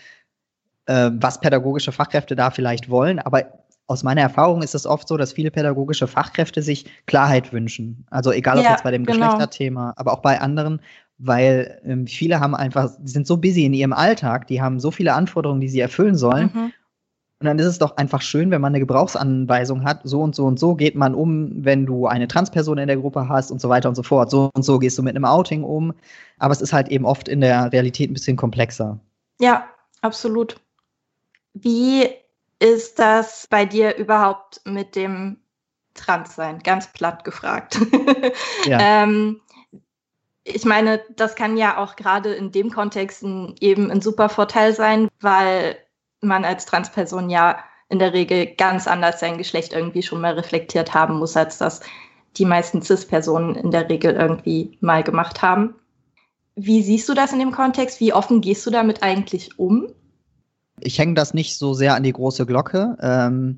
äh, was pädagogische Fachkräfte da vielleicht wollen. Aber aus meiner Erfahrung ist es oft so, dass viele pädagogische Fachkräfte sich Klarheit wünschen. Also egal ob ja, jetzt bei dem genau. Geschlechterthema, aber auch bei anderen, weil ähm, viele haben einfach, die sind so busy in ihrem Alltag, die haben so viele Anforderungen, die sie erfüllen sollen. Mhm. Und dann ist es doch einfach schön, wenn man eine Gebrauchsanweisung hat, so und so und so geht man um, wenn du eine Transperson in der Gruppe hast und so weiter und so fort. So und so gehst du mit einem Outing um. Aber es ist halt eben oft in der Realität ein bisschen komplexer. Ja, absolut. Wie ist das bei dir überhaupt mit dem Transsein? Ganz platt gefragt. Ja. ähm, ich meine, das kann ja auch gerade in dem Kontext eben ein super Vorteil sein, weil man als Transperson ja in der Regel ganz anders sein Geschlecht irgendwie schon mal reflektiert haben muss, als das die meisten CIS-Personen in der Regel irgendwie mal gemacht haben. Wie siehst du das in dem Kontext? Wie offen gehst du damit eigentlich um? Ich hänge das nicht so sehr an die große Glocke. Ähm,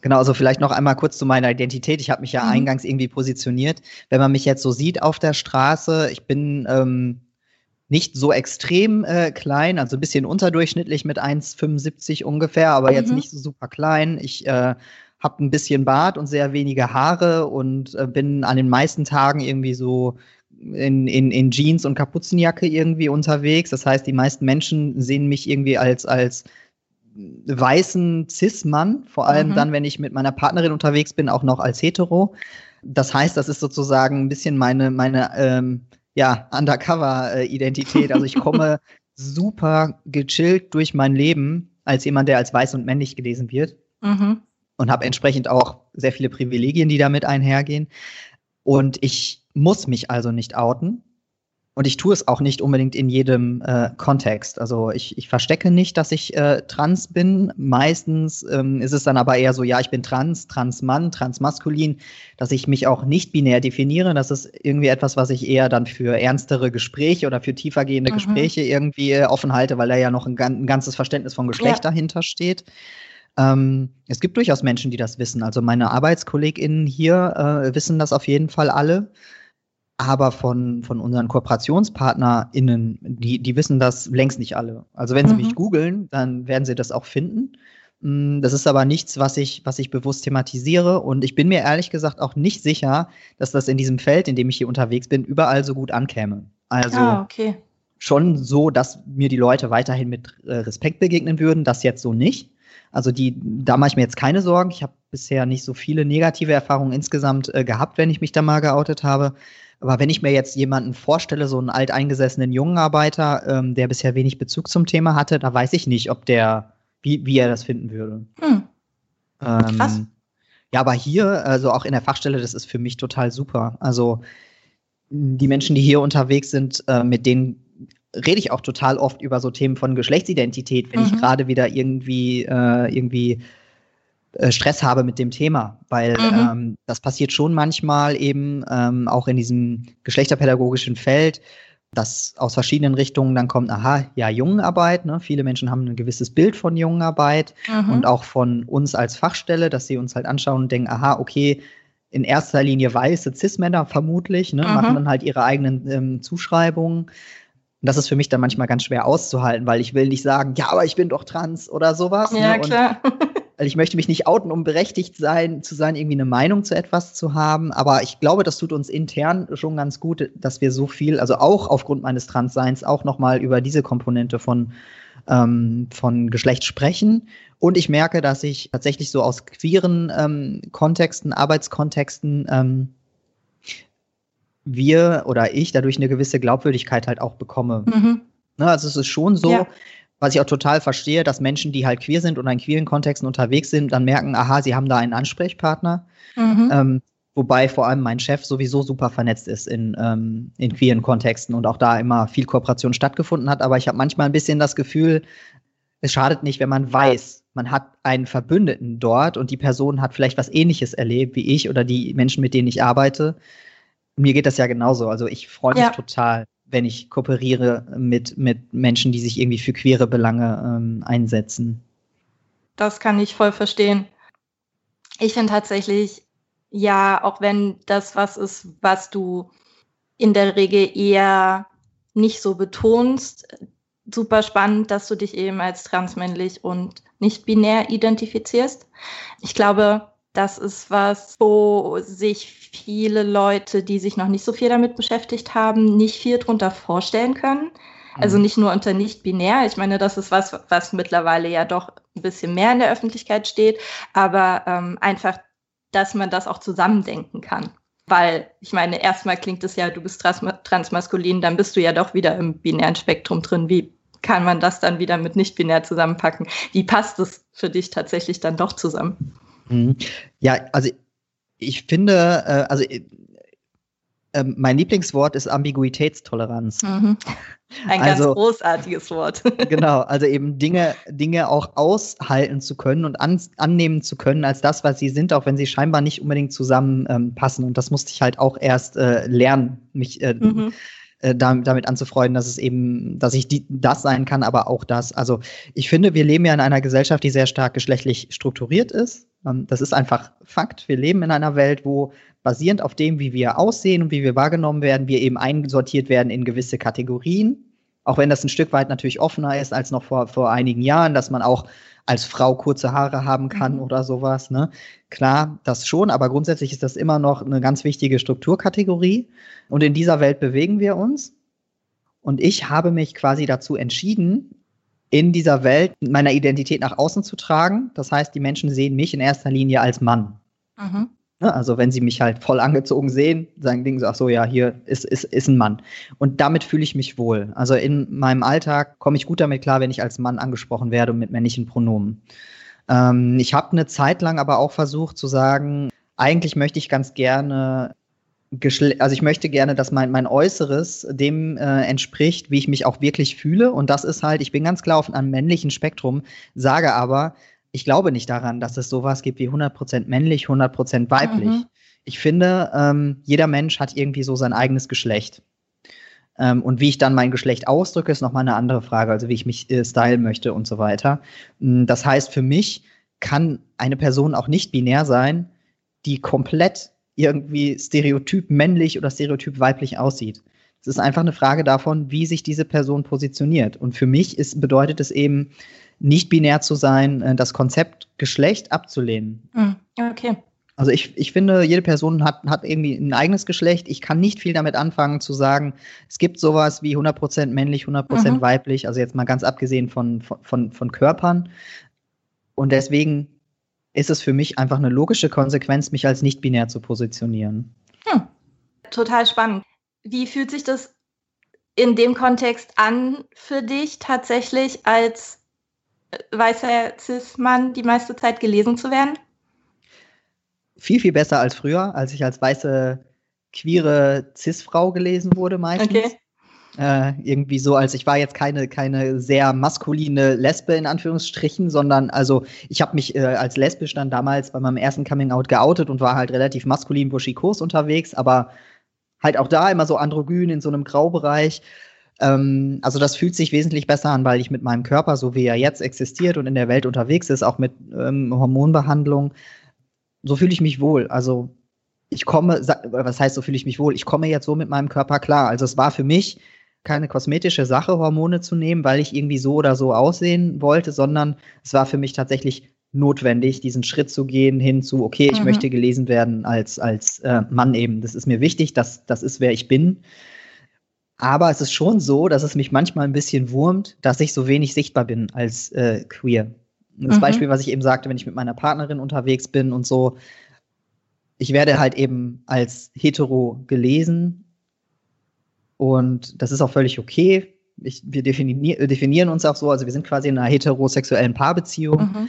genau, also vielleicht noch einmal kurz zu meiner Identität. Ich habe mich ja mhm. eingangs irgendwie positioniert. Wenn man mich jetzt so sieht auf der Straße, ich bin ähm, nicht so extrem äh, klein, also ein bisschen unterdurchschnittlich mit 1,75 ungefähr, aber mhm. jetzt nicht so super klein. Ich äh, habe ein bisschen Bart und sehr wenige Haare und äh, bin an den meisten Tagen irgendwie so in, in, in Jeans und Kapuzenjacke irgendwie unterwegs. Das heißt, die meisten Menschen sehen mich irgendwie als, als weißen Cis-Mann, vor allem mhm. dann, wenn ich mit meiner Partnerin unterwegs bin, auch noch als hetero. Das heißt, das ist sozusagen ein bisschen meine, meine ähm, ja, Undercover-Identität. Also ich komme super gechillt durch mein Leben als jemand, der als weiß und männlich gelesen wird. Mhm. Und habe entsprechend auch sehr viele Privilegien, die damit einhergehen. Und ich muss mich also nicht outen. Und ich tue es auch nicht unbedingt in jedem äh, Kontext. Also ich, ich verstecke nicht, dass ich äh, trans bin. Meistens ähm, ist es dann aber eher so, ja, ich bin trans, transmann, transmaskulin, dass ich mich auch nicht binär definiere. Das ist irgendwie etwas, was ich eher dann für ernstere Gespräche oder für tiefergehende mhm. Gespräche irgendwie äh, offen halte, weil da ja noch ein, ein ganzes Verständnis von Geschlecht ja. dahinter steht. Ähm, es gibt durchaus Menschen, die das wissen. Also meine ArbeitskollegInnen hier äh, wissen das auf jeden Fall alle. Aber von, von unseren KooperationspartnerInnen, die, die wissen das längst nicht alle. Also wenn sie mhm. mich googeln, dann werden sie das auch finden. Mm, das ist aber nichts, was ich, was ich bewusst thematisiere. Und ich bin mir ehrlich gesagt auch nicht sicher, dass das in diesem Feld, in dem ich hier unterwegs bin, überall so gut ankäme. Also ah, okay. schon so, dass mir die Leute weiterhin mit äh, Respekt begegnen würden, das jetzt so nicht. Also die, da mache ich mir jetzt keine Sorgen. Ich habe bisher nicht so viele negative Erfahrungen insgesamt äh, gehabt, wenn ich mich da mal geoutet habe. Aber wenn ich mir jetzt jemanden vorstelle, so einen alteingesessenen jungen Arbeiter, ähm, der bisher wenig Bezug zum Thema hatte, da weiß ich nicht, ob der, wie, wie er das finden würde. Hm. Ähm, Krass. Ja, aber hier, also auch in der Fachstelle, das ist für mich total super. Also die Menschen, die hier unterwegs sind, äh, mit denen rede ich auch total oft über so Themen von Geschlechtsidentität, wenn mhm. ich gerade wieder irgendwie, äh, irgendwie Stress habe mit dem Thema, weil mhm. ähm, das passiert schon manchmal eben ähm, auch in diesem geschlechterpädagogischen Feld, dass aus verschiedenen Richtungen dann kommt, aha, ja, Jungenarbeit, ne? viele Menschen haben ein gewisses Bild von Jungenarbeit mhm. und auch von uns als Fachstelle, dass sie uns halt anschauen und denken, aha, okay, in erster Linie weiße Cis-Männer vermutlich, ne, mhm. machen dann halt ihre eigenen ähm, Zuschreibungen. Und das ist für mich dann manchmal ganz schwer auszuhalten, weil ich will nicht sagen, ja, aber ich bin doch trans oder sowas. Ja, ne? klar. Also ich möchte mich nicht outen, um berechtigt sein, zu sein, irgendwie eine Meinung zu etwas zu haben. Aber ich glaube, das tut uns intern schon ganz gut, dass wir so viel, also auch aufgrund meines Transseins, auch nochmal über diese Komponente von, ähm, von Geschlecht sprechen. Und ich merke, dass ich tatsächlich so aus queeren ähm, Kontexten, Arbeitskontexten, ähm, wir oder ich dadurch eine gewisse Glaubwürdigkeit halt auch bekomme. Mhm. Ne, also es ist schon so, ja was ich auch total verstehe, dass Menschen, die halt queer sind und in queeren Kontexten unterwegs sind, dann merken, aha, sie haben da einen Ansprechpartner. Mhm. Ähm, wobei vor allem mein Chef sowieso super vernetzt ist in, ähm, in queeren Kontexten und auch da immer viel Kooperation stattgefunden hat. Aber ich habe manchmal ein bisschen das Gefühl, es schadet nicht, wenn man weiß, man hat einen Verbündeten dort und die Person hat vielleicht was ähnliches erlebt wie ich oder die Menschen, mit denen ich arbeite. Mir geht das ja genauso. Also ich freue mich ja. total, wenn ich kooperiere mit, mit Menschen, die sich irgendwie für queere Belange ähm, einsetzen. Das kann ich voll verstehen. Ich finde tatsächlich, Ja, auch wenn das was ist, was du in der Regel eher nicht so betonst. Super spannend, dass du dich eben als transmännlich und nicht binär identifizierst. Ich glaube, das ist was, wo sich viele Leute, die sich noch nicht so viel damit beschäftigt haben, nicht viel drunter vorstellen können. Also mhm. nicht nur unter nicht binär. Ich meine, das ist was, was mittlerweile ja doch ein bisschen mehr in der Öffentlichkeit steht, aber ähm, einfach, dass man das auch zusammendenken kann. Weil ich meine, erstmal klingt es ja, du bist trans transmaskulin, dann bist du ja doch wieder im binären Spektrum drin. Wie kann man das dann wieder mit nicht binär zusammenpacken? Wie passt es für dich tatsächlich dann doch zusammen? Mhm. Ja, also ich finde, äh, also äh, ähm, mein Lieblingswort ist Ambiguitätstoleranz. Mhm. Ein also, ganz großartiges Wort. genau, also eben Dinge, Dinge auch aushalten zu können und an, annehmen zu können als das, was sie sind, auch wenn sie scheinbar nicht unbedingt zusammenpassen. Ähm, und das musste ich halt auch erst äh, lernen, mich mhm. Äh, damit anzufreunden, dass es eben, dass ich die, das sein kann, aber auch das. Also ich finde, wir leben ja in einer Gesellschaft, die sehr stark geschlechtlich strukturiert ist. Ähm, das ist einfach Fakt. Wir leben in einer Welt, wo basierend auf dem, wie wir aussehen und wie wir wahrgenommen werden, wir eben einsortiert werden in gewisse Kategorien. Auch wenn das ein Stück weit natürlich offener ist als noch vor, vor einigen Jahren, dass man auch als Frau kurze Haare haben kann mhm. oder sowas. Ne? Klar, das schon, aber grundsätzlich ist das immer noch eine ganz wichtige Strukturkategorie. Und in dieser Welt bewegen wir uns. Und ich habe mich quasi dazu entschieden, in dieser Welt meiner Identität nach außen zu tragen. Das heißt, die Menschen sehen mich in erster Linie als Mann. Mhm. Ne, also wenn sie mich halt voll angezogen sehen, sagen Dinge so, ach so, ja, hier ist, ist, ist ein Mann. Und damit fühle ich mich wohl. Also in meinem Alltag komme ich gut damit klar, wenn ich als Mann angesprochen werde und mit männlichen Pronomen. Ähm, ich habe eine Zeit lang aber auch versucht zu sagen, eigentlich möchte ich ganz gerne also ich möchte gerne, dass mein, mein Äußeres dem äh, entspricht, wie ich mich auch wirklich fühle. Und das ist halt, ich bin ganz klar auf einem männlichen Spektrum, sage aber, ich glaube nicht daran, dass es sowas gibt wie 100% männlich, 100% weiblich. Mhm. Ich finde, ähm, jeder Mensch hat irgendwie so sein eigenes Geschlecht. Ähm, und wie ich dann mein Geschlecht ausdrücke, ist nochmal eine andere Frage, also wie ich mich äh, stylen möchte und so weiter. Hm, das heißt, für mich kann eine Person auch nicht binär sein, die komplett irgendwie stereotyp männlich oder stereotyp weiblich aussieht. Es ist einfach eine Frage davon, wie sich diese Person positioniert. Und für mich ist, bedeutet es eben, nicht binär zu sein, äh, das Konzept Geschlecht abzulehnen. Hm, okay. Also ich, ich finde, jede Person hat, hat irgendwie ein eigenes Geschlecht. Ich kann nicht viel damit anfangen zu sagen, es gibt sowas wie 100% männlich, 100% mhm. weiblich, also jetzt mal ganz abgesehen von, von, von Körpern. Und deswegen ist es für mich einfach eine logische Konsequenz, mich als nicht binär zu positionieren. Hm. Total spannend. Wie fühlt sich das in dem Kontext an für dich tatsächlich als weißer Cis-Mann die meiste Zeit gelesen zu werden? Viel, viel besser als früher, als ich als weiße, queere Cis-Frau gelesen wurde meistens. Okay. Äh, irgendwie so, als ich war jetzt keine, keine sehr maskuline Lesbe in Anführungsstrichen, sondern also ich habe mich äh, als lesbisch dann damals bei meinem ersten Coming-out geoutet und war halt relativ maskulin buschikos unterwegs, aber halt auch da immer so androgyn in so einem Graubereich. Ähm, also das fühlt sich wesentlich besser an, weil ich mit meinem Körper, so wie er jetzt existiert und in der Welt unterwegs ist, auch mit ähm, Hormonbehandlung, so fühle ich mich wohl. Also ich komme, was heißt, so fühle ich mich wohl? Ich komme jetzt so mit meinem Körper klar. Also es war für mich keine kosmetische Sache, Hormone zu nehmen, weil ich irgendwie so oder so aussehen wollte, sondern es war für mich tatsächlich notwendig, diesen Schritt zu gehen hin zu, okay, ich mhm. möchte gelesen werden als, als äh, Mann eben. Das ist mir wichtig, das, das ist, wer ich bin. Aber es ist schon so, dass es mich manchmal ein bisschen wurmt, dass ich so wenig sichtbar bin als äh, queer. Das mhm. Beispiel, was ich eben sagte, wenn ich mit meiner Partnerin unterwegs bin und so, ich werde halt eben als hetero gelesen und das ist auch völlig okay. Ich, wir definier, definieren uns auch so, also wir sind quasi in einer heterosexuellen Paarbeziehung. Mhm.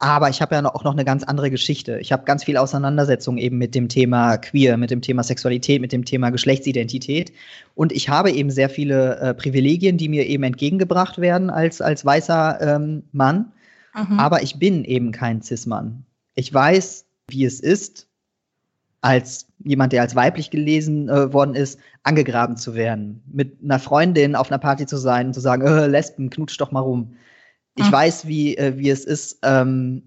Aber ich habe ja auch noch eine ganz andere Geschichte. Ich habe ganz viel Auseinandersetzung eben mit dem Thema Queer, mit dem Thema Sexualität, mit dem Thema Geschlechtsidentität. Und ich habe eben sehr viele äh, Privilegien, die mir eben entgegengebracht werden als, als weißer ähm, Mann. Mhm. Aber ich bin eben kein Cis-Mann. Ich weiß, wie es ist, als jemand, der als weiblich gelesen äh, worden ist, angegraben zu werden. Mit einer Freundin auf einer Party zu sein und zu sagen, äh, Lesben, knutsch doch mal rum. Ich mhm. weiß, wie, äh, wie es ist, ähm,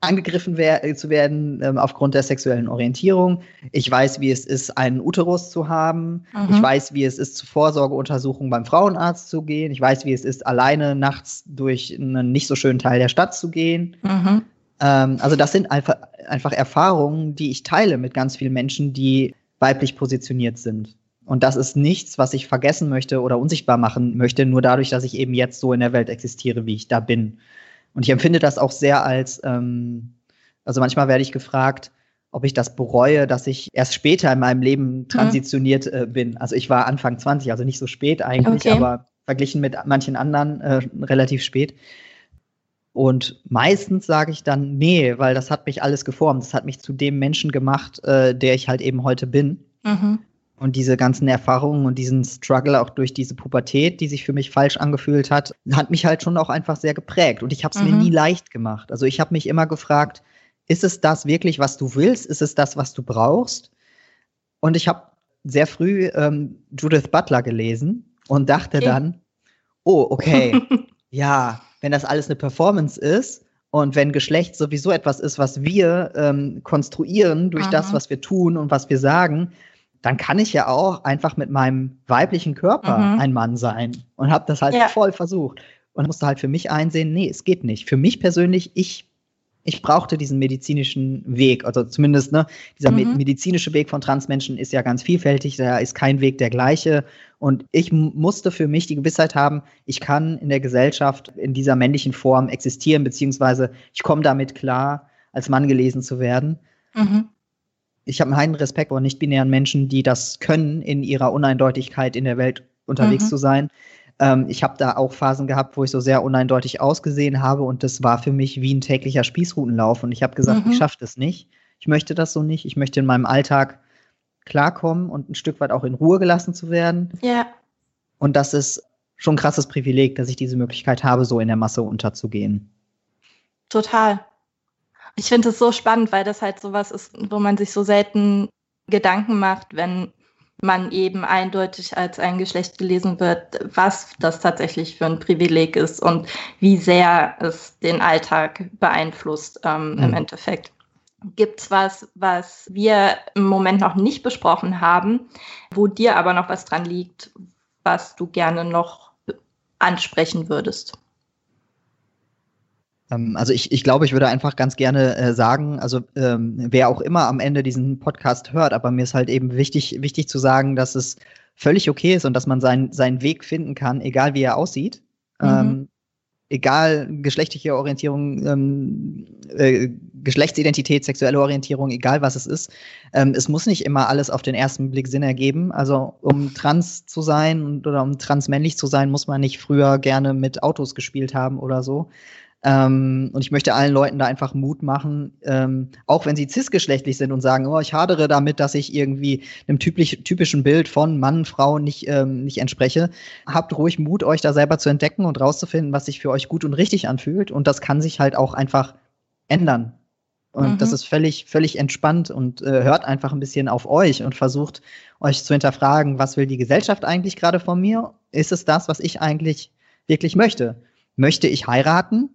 angegriffen wer äh, zu werden ähm, aufgrund der sexuellen Orientierung. Ich weiß, wie es ist, einen Uterus zu haben. Mhm. Ich weiß, wie es ist, zu Vorsorgeuntersuchungen beim Frauenarzt zu gehen. Ich weiß, wie es ist, alleine nachts durch einen nicht so schönen Teil der Stadt zu gehen. Mhm. Ähm, also das sind einfach, einfach Erfahrungen, die ich teile mit ganz vielen Menschen, die weiblich positioniert sind. Und das ist nichts, was ich vergessen möchte oder unsichtbar machen möchte, nur dadurch, dass ich eben jetzt so in der Welt existiere, wie ich da bin. Und ich empfinde das auch sehr als, ähm, also manchmal werde ich gefragt, ob ich das bereue, dass ich erst später in meinem Leben mhm. transitioniert äh, bin. Also ich war Anfang 20, also nicht so spät eigentlich, okay. aber verglichen mit manchen anderen äh, relativ spät. Und meistens sage ich dann, nee, weil das hat mich alles geformt. Das hat mich zu dem Menschen gemacht, äh, der ich halt eben heute bin. Mhm. Und diese ganzen Erfahrungen und diesen Struggle auch durch diese Pubertät, die sich für mich falsch angefühlt hat, hat mich halt schon auch einfach sehr geprägt. Und ich habe es mhm. mir nie leicht gemacht. Also ich habe mich immer gefragt, ist es das wirklich, was du willst? Ist es das, was du brauchst? Und ich habe sehr früh ähm, Judith Butler gelesen und dachte okay. dann, oh, okay, ja, wenn das alles eine Performance ist und wenn Geschlecht sowieso etwas ist, was wir ähm, konstruieren durch Aha. das, was wir tun und was wir sagen, dann kann ich ja auch einfach mit meinem weiblichen Körper mhm. ein Mann sein und habe das halt ja. voll versucht und musste halt für mich einsehen, nee, es geht nicht. Für mich persönlich, ich ich brauchte diesen medizinischen Weg, also zumindest ne, dieser mhm. medizinische Weg von Transmenschen ist ja ganz vielfältig, da ist kein Weg der gleiche und ich musste für mich die Gewissheit haben, ich kann in der Gesellschaft in dieser männlichen Form existieren, beziehungsweise ich komme damit klar, als Mann gelesen zu werden. Mhm ich habe einen Respekt vor nicht-binären Menschen, die das können, in ihrer Uneindeutigkeit in der Welt unterwegs mhm. zu sein. Ähm, ich habe da auch Phasen gehabt, wo ich so sehr uneindeutig ausgesehen habe und das war für mich wie ein täglicher Spießrutenlauf und ich habe gesagt, mhm. ich schaffe das nicht. Ich möchte das so nicht. Ich möchte in meinem Alltag klarkommen und ein Stück weit auch in Ruhe gelassen zu werden. Ja. Und das ist schon ein krasses Privileg, dass ich diese Möglichkeit habe, so in der Masse unterzugehen. Total. Ich finde es so spannend, weil das halt sowas ist, wo man sich so selten Gedanken macht, wenn man eben eindeutig als ein Geschlecht gelesen wird, was das tatsächlich für ein Privileg ist und wie sehr es den Alltag beeinflusst ähm, mhm. im Endeffekt. Gibt es was, was wir im Moment noch nicht besprochen haben, wo dir aber noch was dran liegt, was du gerne noch ansprechen würdest? Ähm, also ich, ich glaube, ich würde einfach ganz gerne äh, sagen, also ähm, wer auch immer am Ende diesen Podcast hört, aber mir ist halt eben wichtig, wichtig zu sagen, dass es völlig okay ist und dass man seinen, seinen Weg finden kann, egal wie er aussieht. Mhm. Ähm, egal geschlechtliche Orientierung, ähm, äh, Geschlechtsidentität, sexuelle Orientierung, egal was es ist. Ähm, es muss nicht immer alles auf den ersten Blick Sinn ergeben. Also um trans zu sein oder um transmännlich zu sein, muss man nicht früher gerne mit Autos gespielt haben oder so. Ähm, und ich möchte allen Leuten da einfach Mut machen, ähm, auch wenn sie cisgeschlechtlich sind und sagen, oh, ich hadere damit, dass ich irgendwie einem typisch, typischen Bild von Mann, Frau nicht, ähm, nicht entspreche. Habt ruhig Mut, euch da selber zu entdecken und rauszufinden, was sich für euch gut und richtig anfühlt. Und das kann sich halt auch einfach ändern. Und mhm. das ist völlig, völlig entspannt und äh, hört einfach ein bisschen auf euch und versucht euch zu hinterfragen, was will die Gesellschaft eigentlich gerade von mir? Ist es das, was ich eigentlich wirklich möchte? Möchte ich heiraten?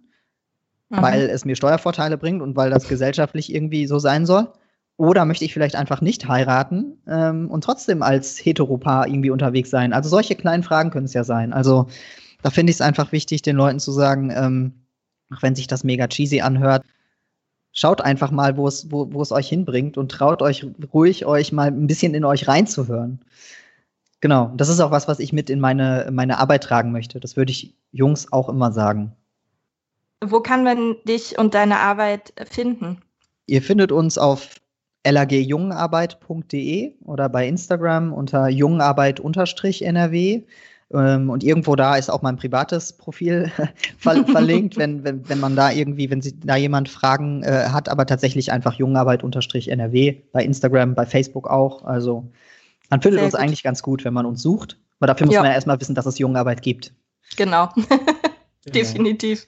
Mhm. weil es mir Steuervorteile bringt und weil das gesellschaftlich irgendwie so sein soll? Oder möchte ich vielleicht einfach nicht heiraten ähm, und trotzdem als Heteropaar irgendwie unterwegs sein? Also solche kleinen Fragen können es ja sein. Also da finde ich es einfach wichtig, den Leuten zu sagen, ähm, auch wenn sich das mega cheesy anhört, schaut einfach mal, wo es, wo, es euch hinbringt und traut euch ruhig, euch mal ein bisschen in euch reinzuhören. Genau, das ist auch was, was ich mit in meine, meine Arbeit tragen möchte. Das würde ich Jungs auch immer sagen. Wo kann man dich und deine Arbeit finden? Ihr findet uns auf lagjungenarbeit.de oder bei Instagram unter jungenarbeit-nrw. Ähm, und irgendwo da ist auch mein privates Profil ver verlinkt, wenn, wenn, wenn man da irgendwie, wenn sie, da jemand Fragen äh, hat, aber tatsächlich einfach jungenarbeit-nrw bei Instagram, bei Facebook auch. Also man findet Sehr uns gut. eigentlich ganz gut, wenn man uns sucht. Aber dafür muss ja. man ja erstmal wissen, dass es Jungenarbeit gibt. Genau. Definitiv.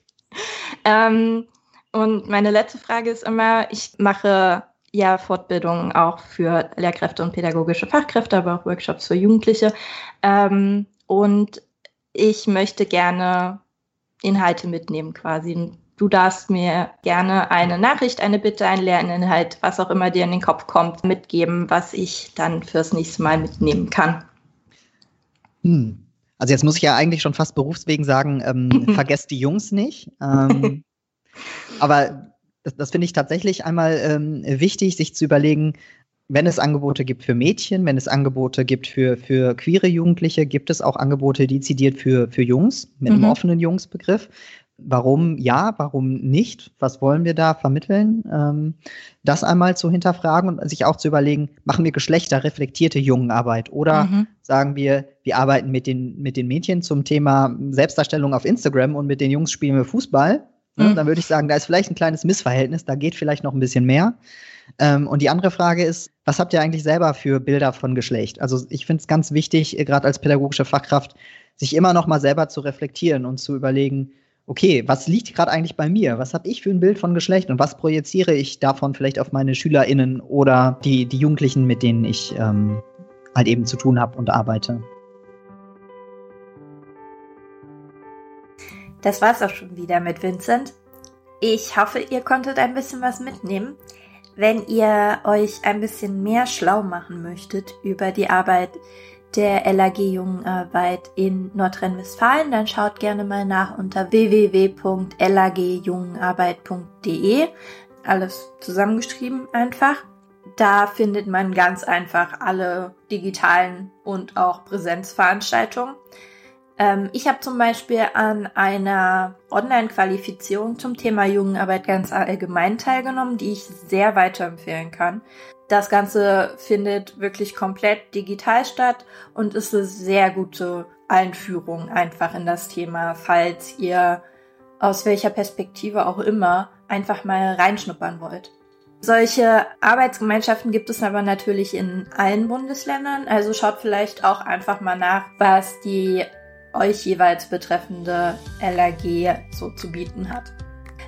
Ähm, und meine letzte Frage ist immer, ich mache ja Fortbildungen auch für Lehrkräfte und pädagogische Fachkräfte, aber auch Workshops für Jugendliche. Ähm, und ich möchte gerne Inhalte mitnehmen quasi. Du darfst mir gerne eine Nachricht, eine Bitte, einen Lerninhalt, was auch immer dir in den Kopf kommt, mitgeben, was ich dann fürs nächste Mal mitnehmen kann. Hm. Also jetzt muss ich ja eigentlich schon fast berufswegen sagen, ähm, vergesst die Jungs nicht. Ähm, aber das, das finde ich tatsächlich einmal ähm, wichtig, sich zu überlegen, wenn es Angebote gibt für Mädchen, wenn es Angebote gibt für, für queere Jugendliche, gibt es auch Angebote dezidiert für, für Jungs, mit mhm. einem offenen Jungsbegriff. Warum ja, warum nicht? Was wollen wir da vermitteln? Ähm, das einmal zu hinterfragen und sich auch zu überlegen, machen wir geschlechterreflektierte Jungenarbeit oder mhm. sagen wir, wir arbeiten mit den, mit den Mädchen zum Thema Selbstdarstellung auf Instagram und mit den Jungs spielen wir Fußball Ne? Mhm. Dann würde ich sagen, da ist vielleicht ein kleines Missverhältnis, da geht vielleicht noch ein bisschen mehr. Ähm, und die andere Frage ist, was habt ihr eigentlich selber für Bilder von Geschlecht? Also ich finde es ganz wichtig, äh, gerade als pädagogische Fachkraft, sich immer noch mal selber zu reflektieren und zu überlegen, okay, was liegt gerade eigentlich bei mir? Was habe ich für ein Bild von Geschlecht und was projiziere ich davon vielleicht auf meine SchülerInnen oder die, die Jugendlichen, mit denen ich ähm, halt eben zu tun habe und arbeite? Das war's auch schon wieder mit Vincent. Ich hoffe, ihr konntet ein bisschen was mitnehmen. Wenn ihr euch ein bisschen mehr schlau machen möchtet über die Arbeit der LAG Jungenarbeit in Nordrhein-Westfalen, dann schaut gerne mal nach unter www.lagjungenarbeit.de. Alles zusammengeschrieben einfach. Da findet man ganz einfach alle digitalen und auch Präsenzveranstaltungen. Ähm, ich habe zum Beispiel an einer Online-Qualifizierung zum Thema Jugendarbeit ganz allgemein teilgenommen, die ich sehr weiterempfehlen kann. Das Ganze findet wirklich komplett digital statt und ist eine sehr gute Einführung einfach in das Thema, falls ihr aus welcher Perspektive auch immer einfach mal reinschnuppern wollt. Solche Arbeitsgemeinschaften gibt es aber natürlich in allen Bundesländern, also schaut vielleicht auch einfach mal nach, was die euch jeweils betreffende LRG so zu bieten hat.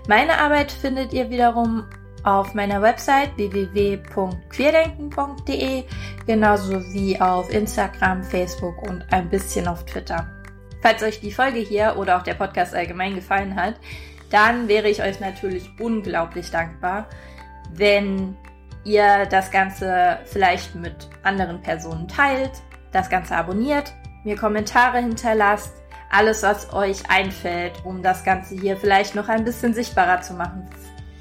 Meine Arbeit findet ihr wiederum auf meiner Website www.queerdenken.de, genauso wie auf Instagram, Facebook und ein bisschen auf Twitter. Falls euch die Folge hier oder auch der Podcast allgemein gefallen hat, dann wäre ich euch natürlich unglaublich dankbar, wenn ihr das Ganze vielleicht mit anderen Personen teilt, das Ganze abonniert mir Kommentare hinterlasst, alles, was euch einfällt, um das Ganze hier vielleicht noch ein bisschen sichtbarer zu machen.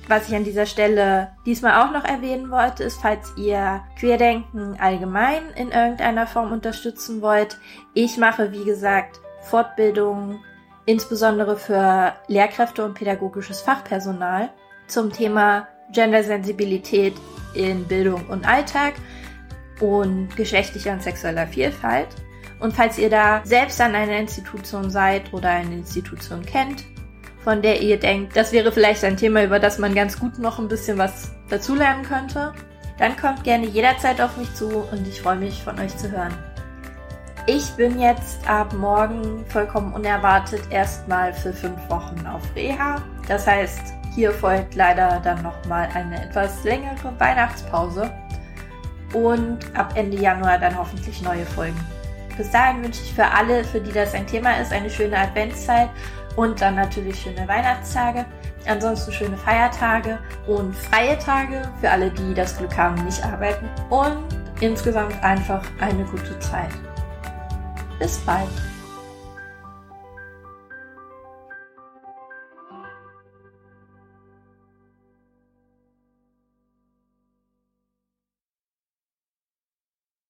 Was ich an dieser Stelle diesmal auch noch erwähnen wollte, ist, falls ihr Querdenken allgemein in irgendeiner Form unterstützen wollt. Ich mache, wie gesagt, Fortbildungen, insbesondere für Lehrkräfte und pädagogisches Fachpersonal zum Thema Gendersensibilität in Bildung und Alltag und geschlechtlicher und sexueller Vielfalt. Und falls ihr da selbst an einer Institution seid oder eine Institution kennt, von der ihr denkt, das wäre vielleicht ein Thema, über das man ganz gut noch ein bisschen was dazulernen könnte, dann kommt gerne jederzeit auf mich zu und ich freue mich von euch zu hören. Ich bin jetzt ab morgen vollkommen unerwartet erstmal für fünf Wochen auf Reha. Das heißt, hier folgt leider dann nochmal eine etwas längere Weihnachtspause und ab Ende Januar dann hoffentlich neue Folgen. Bis dahin wünsche ich für alle, für die das ein Thema ist, eine schöne Adventszeit und dann natürlich schöne Weihnachtstage. Ansonsten schöne Feiertage und freie Tage für alle, die das Glück haben, nicht arbeiten. Und insgesamt einfach eine gute Zeit. Bis bald.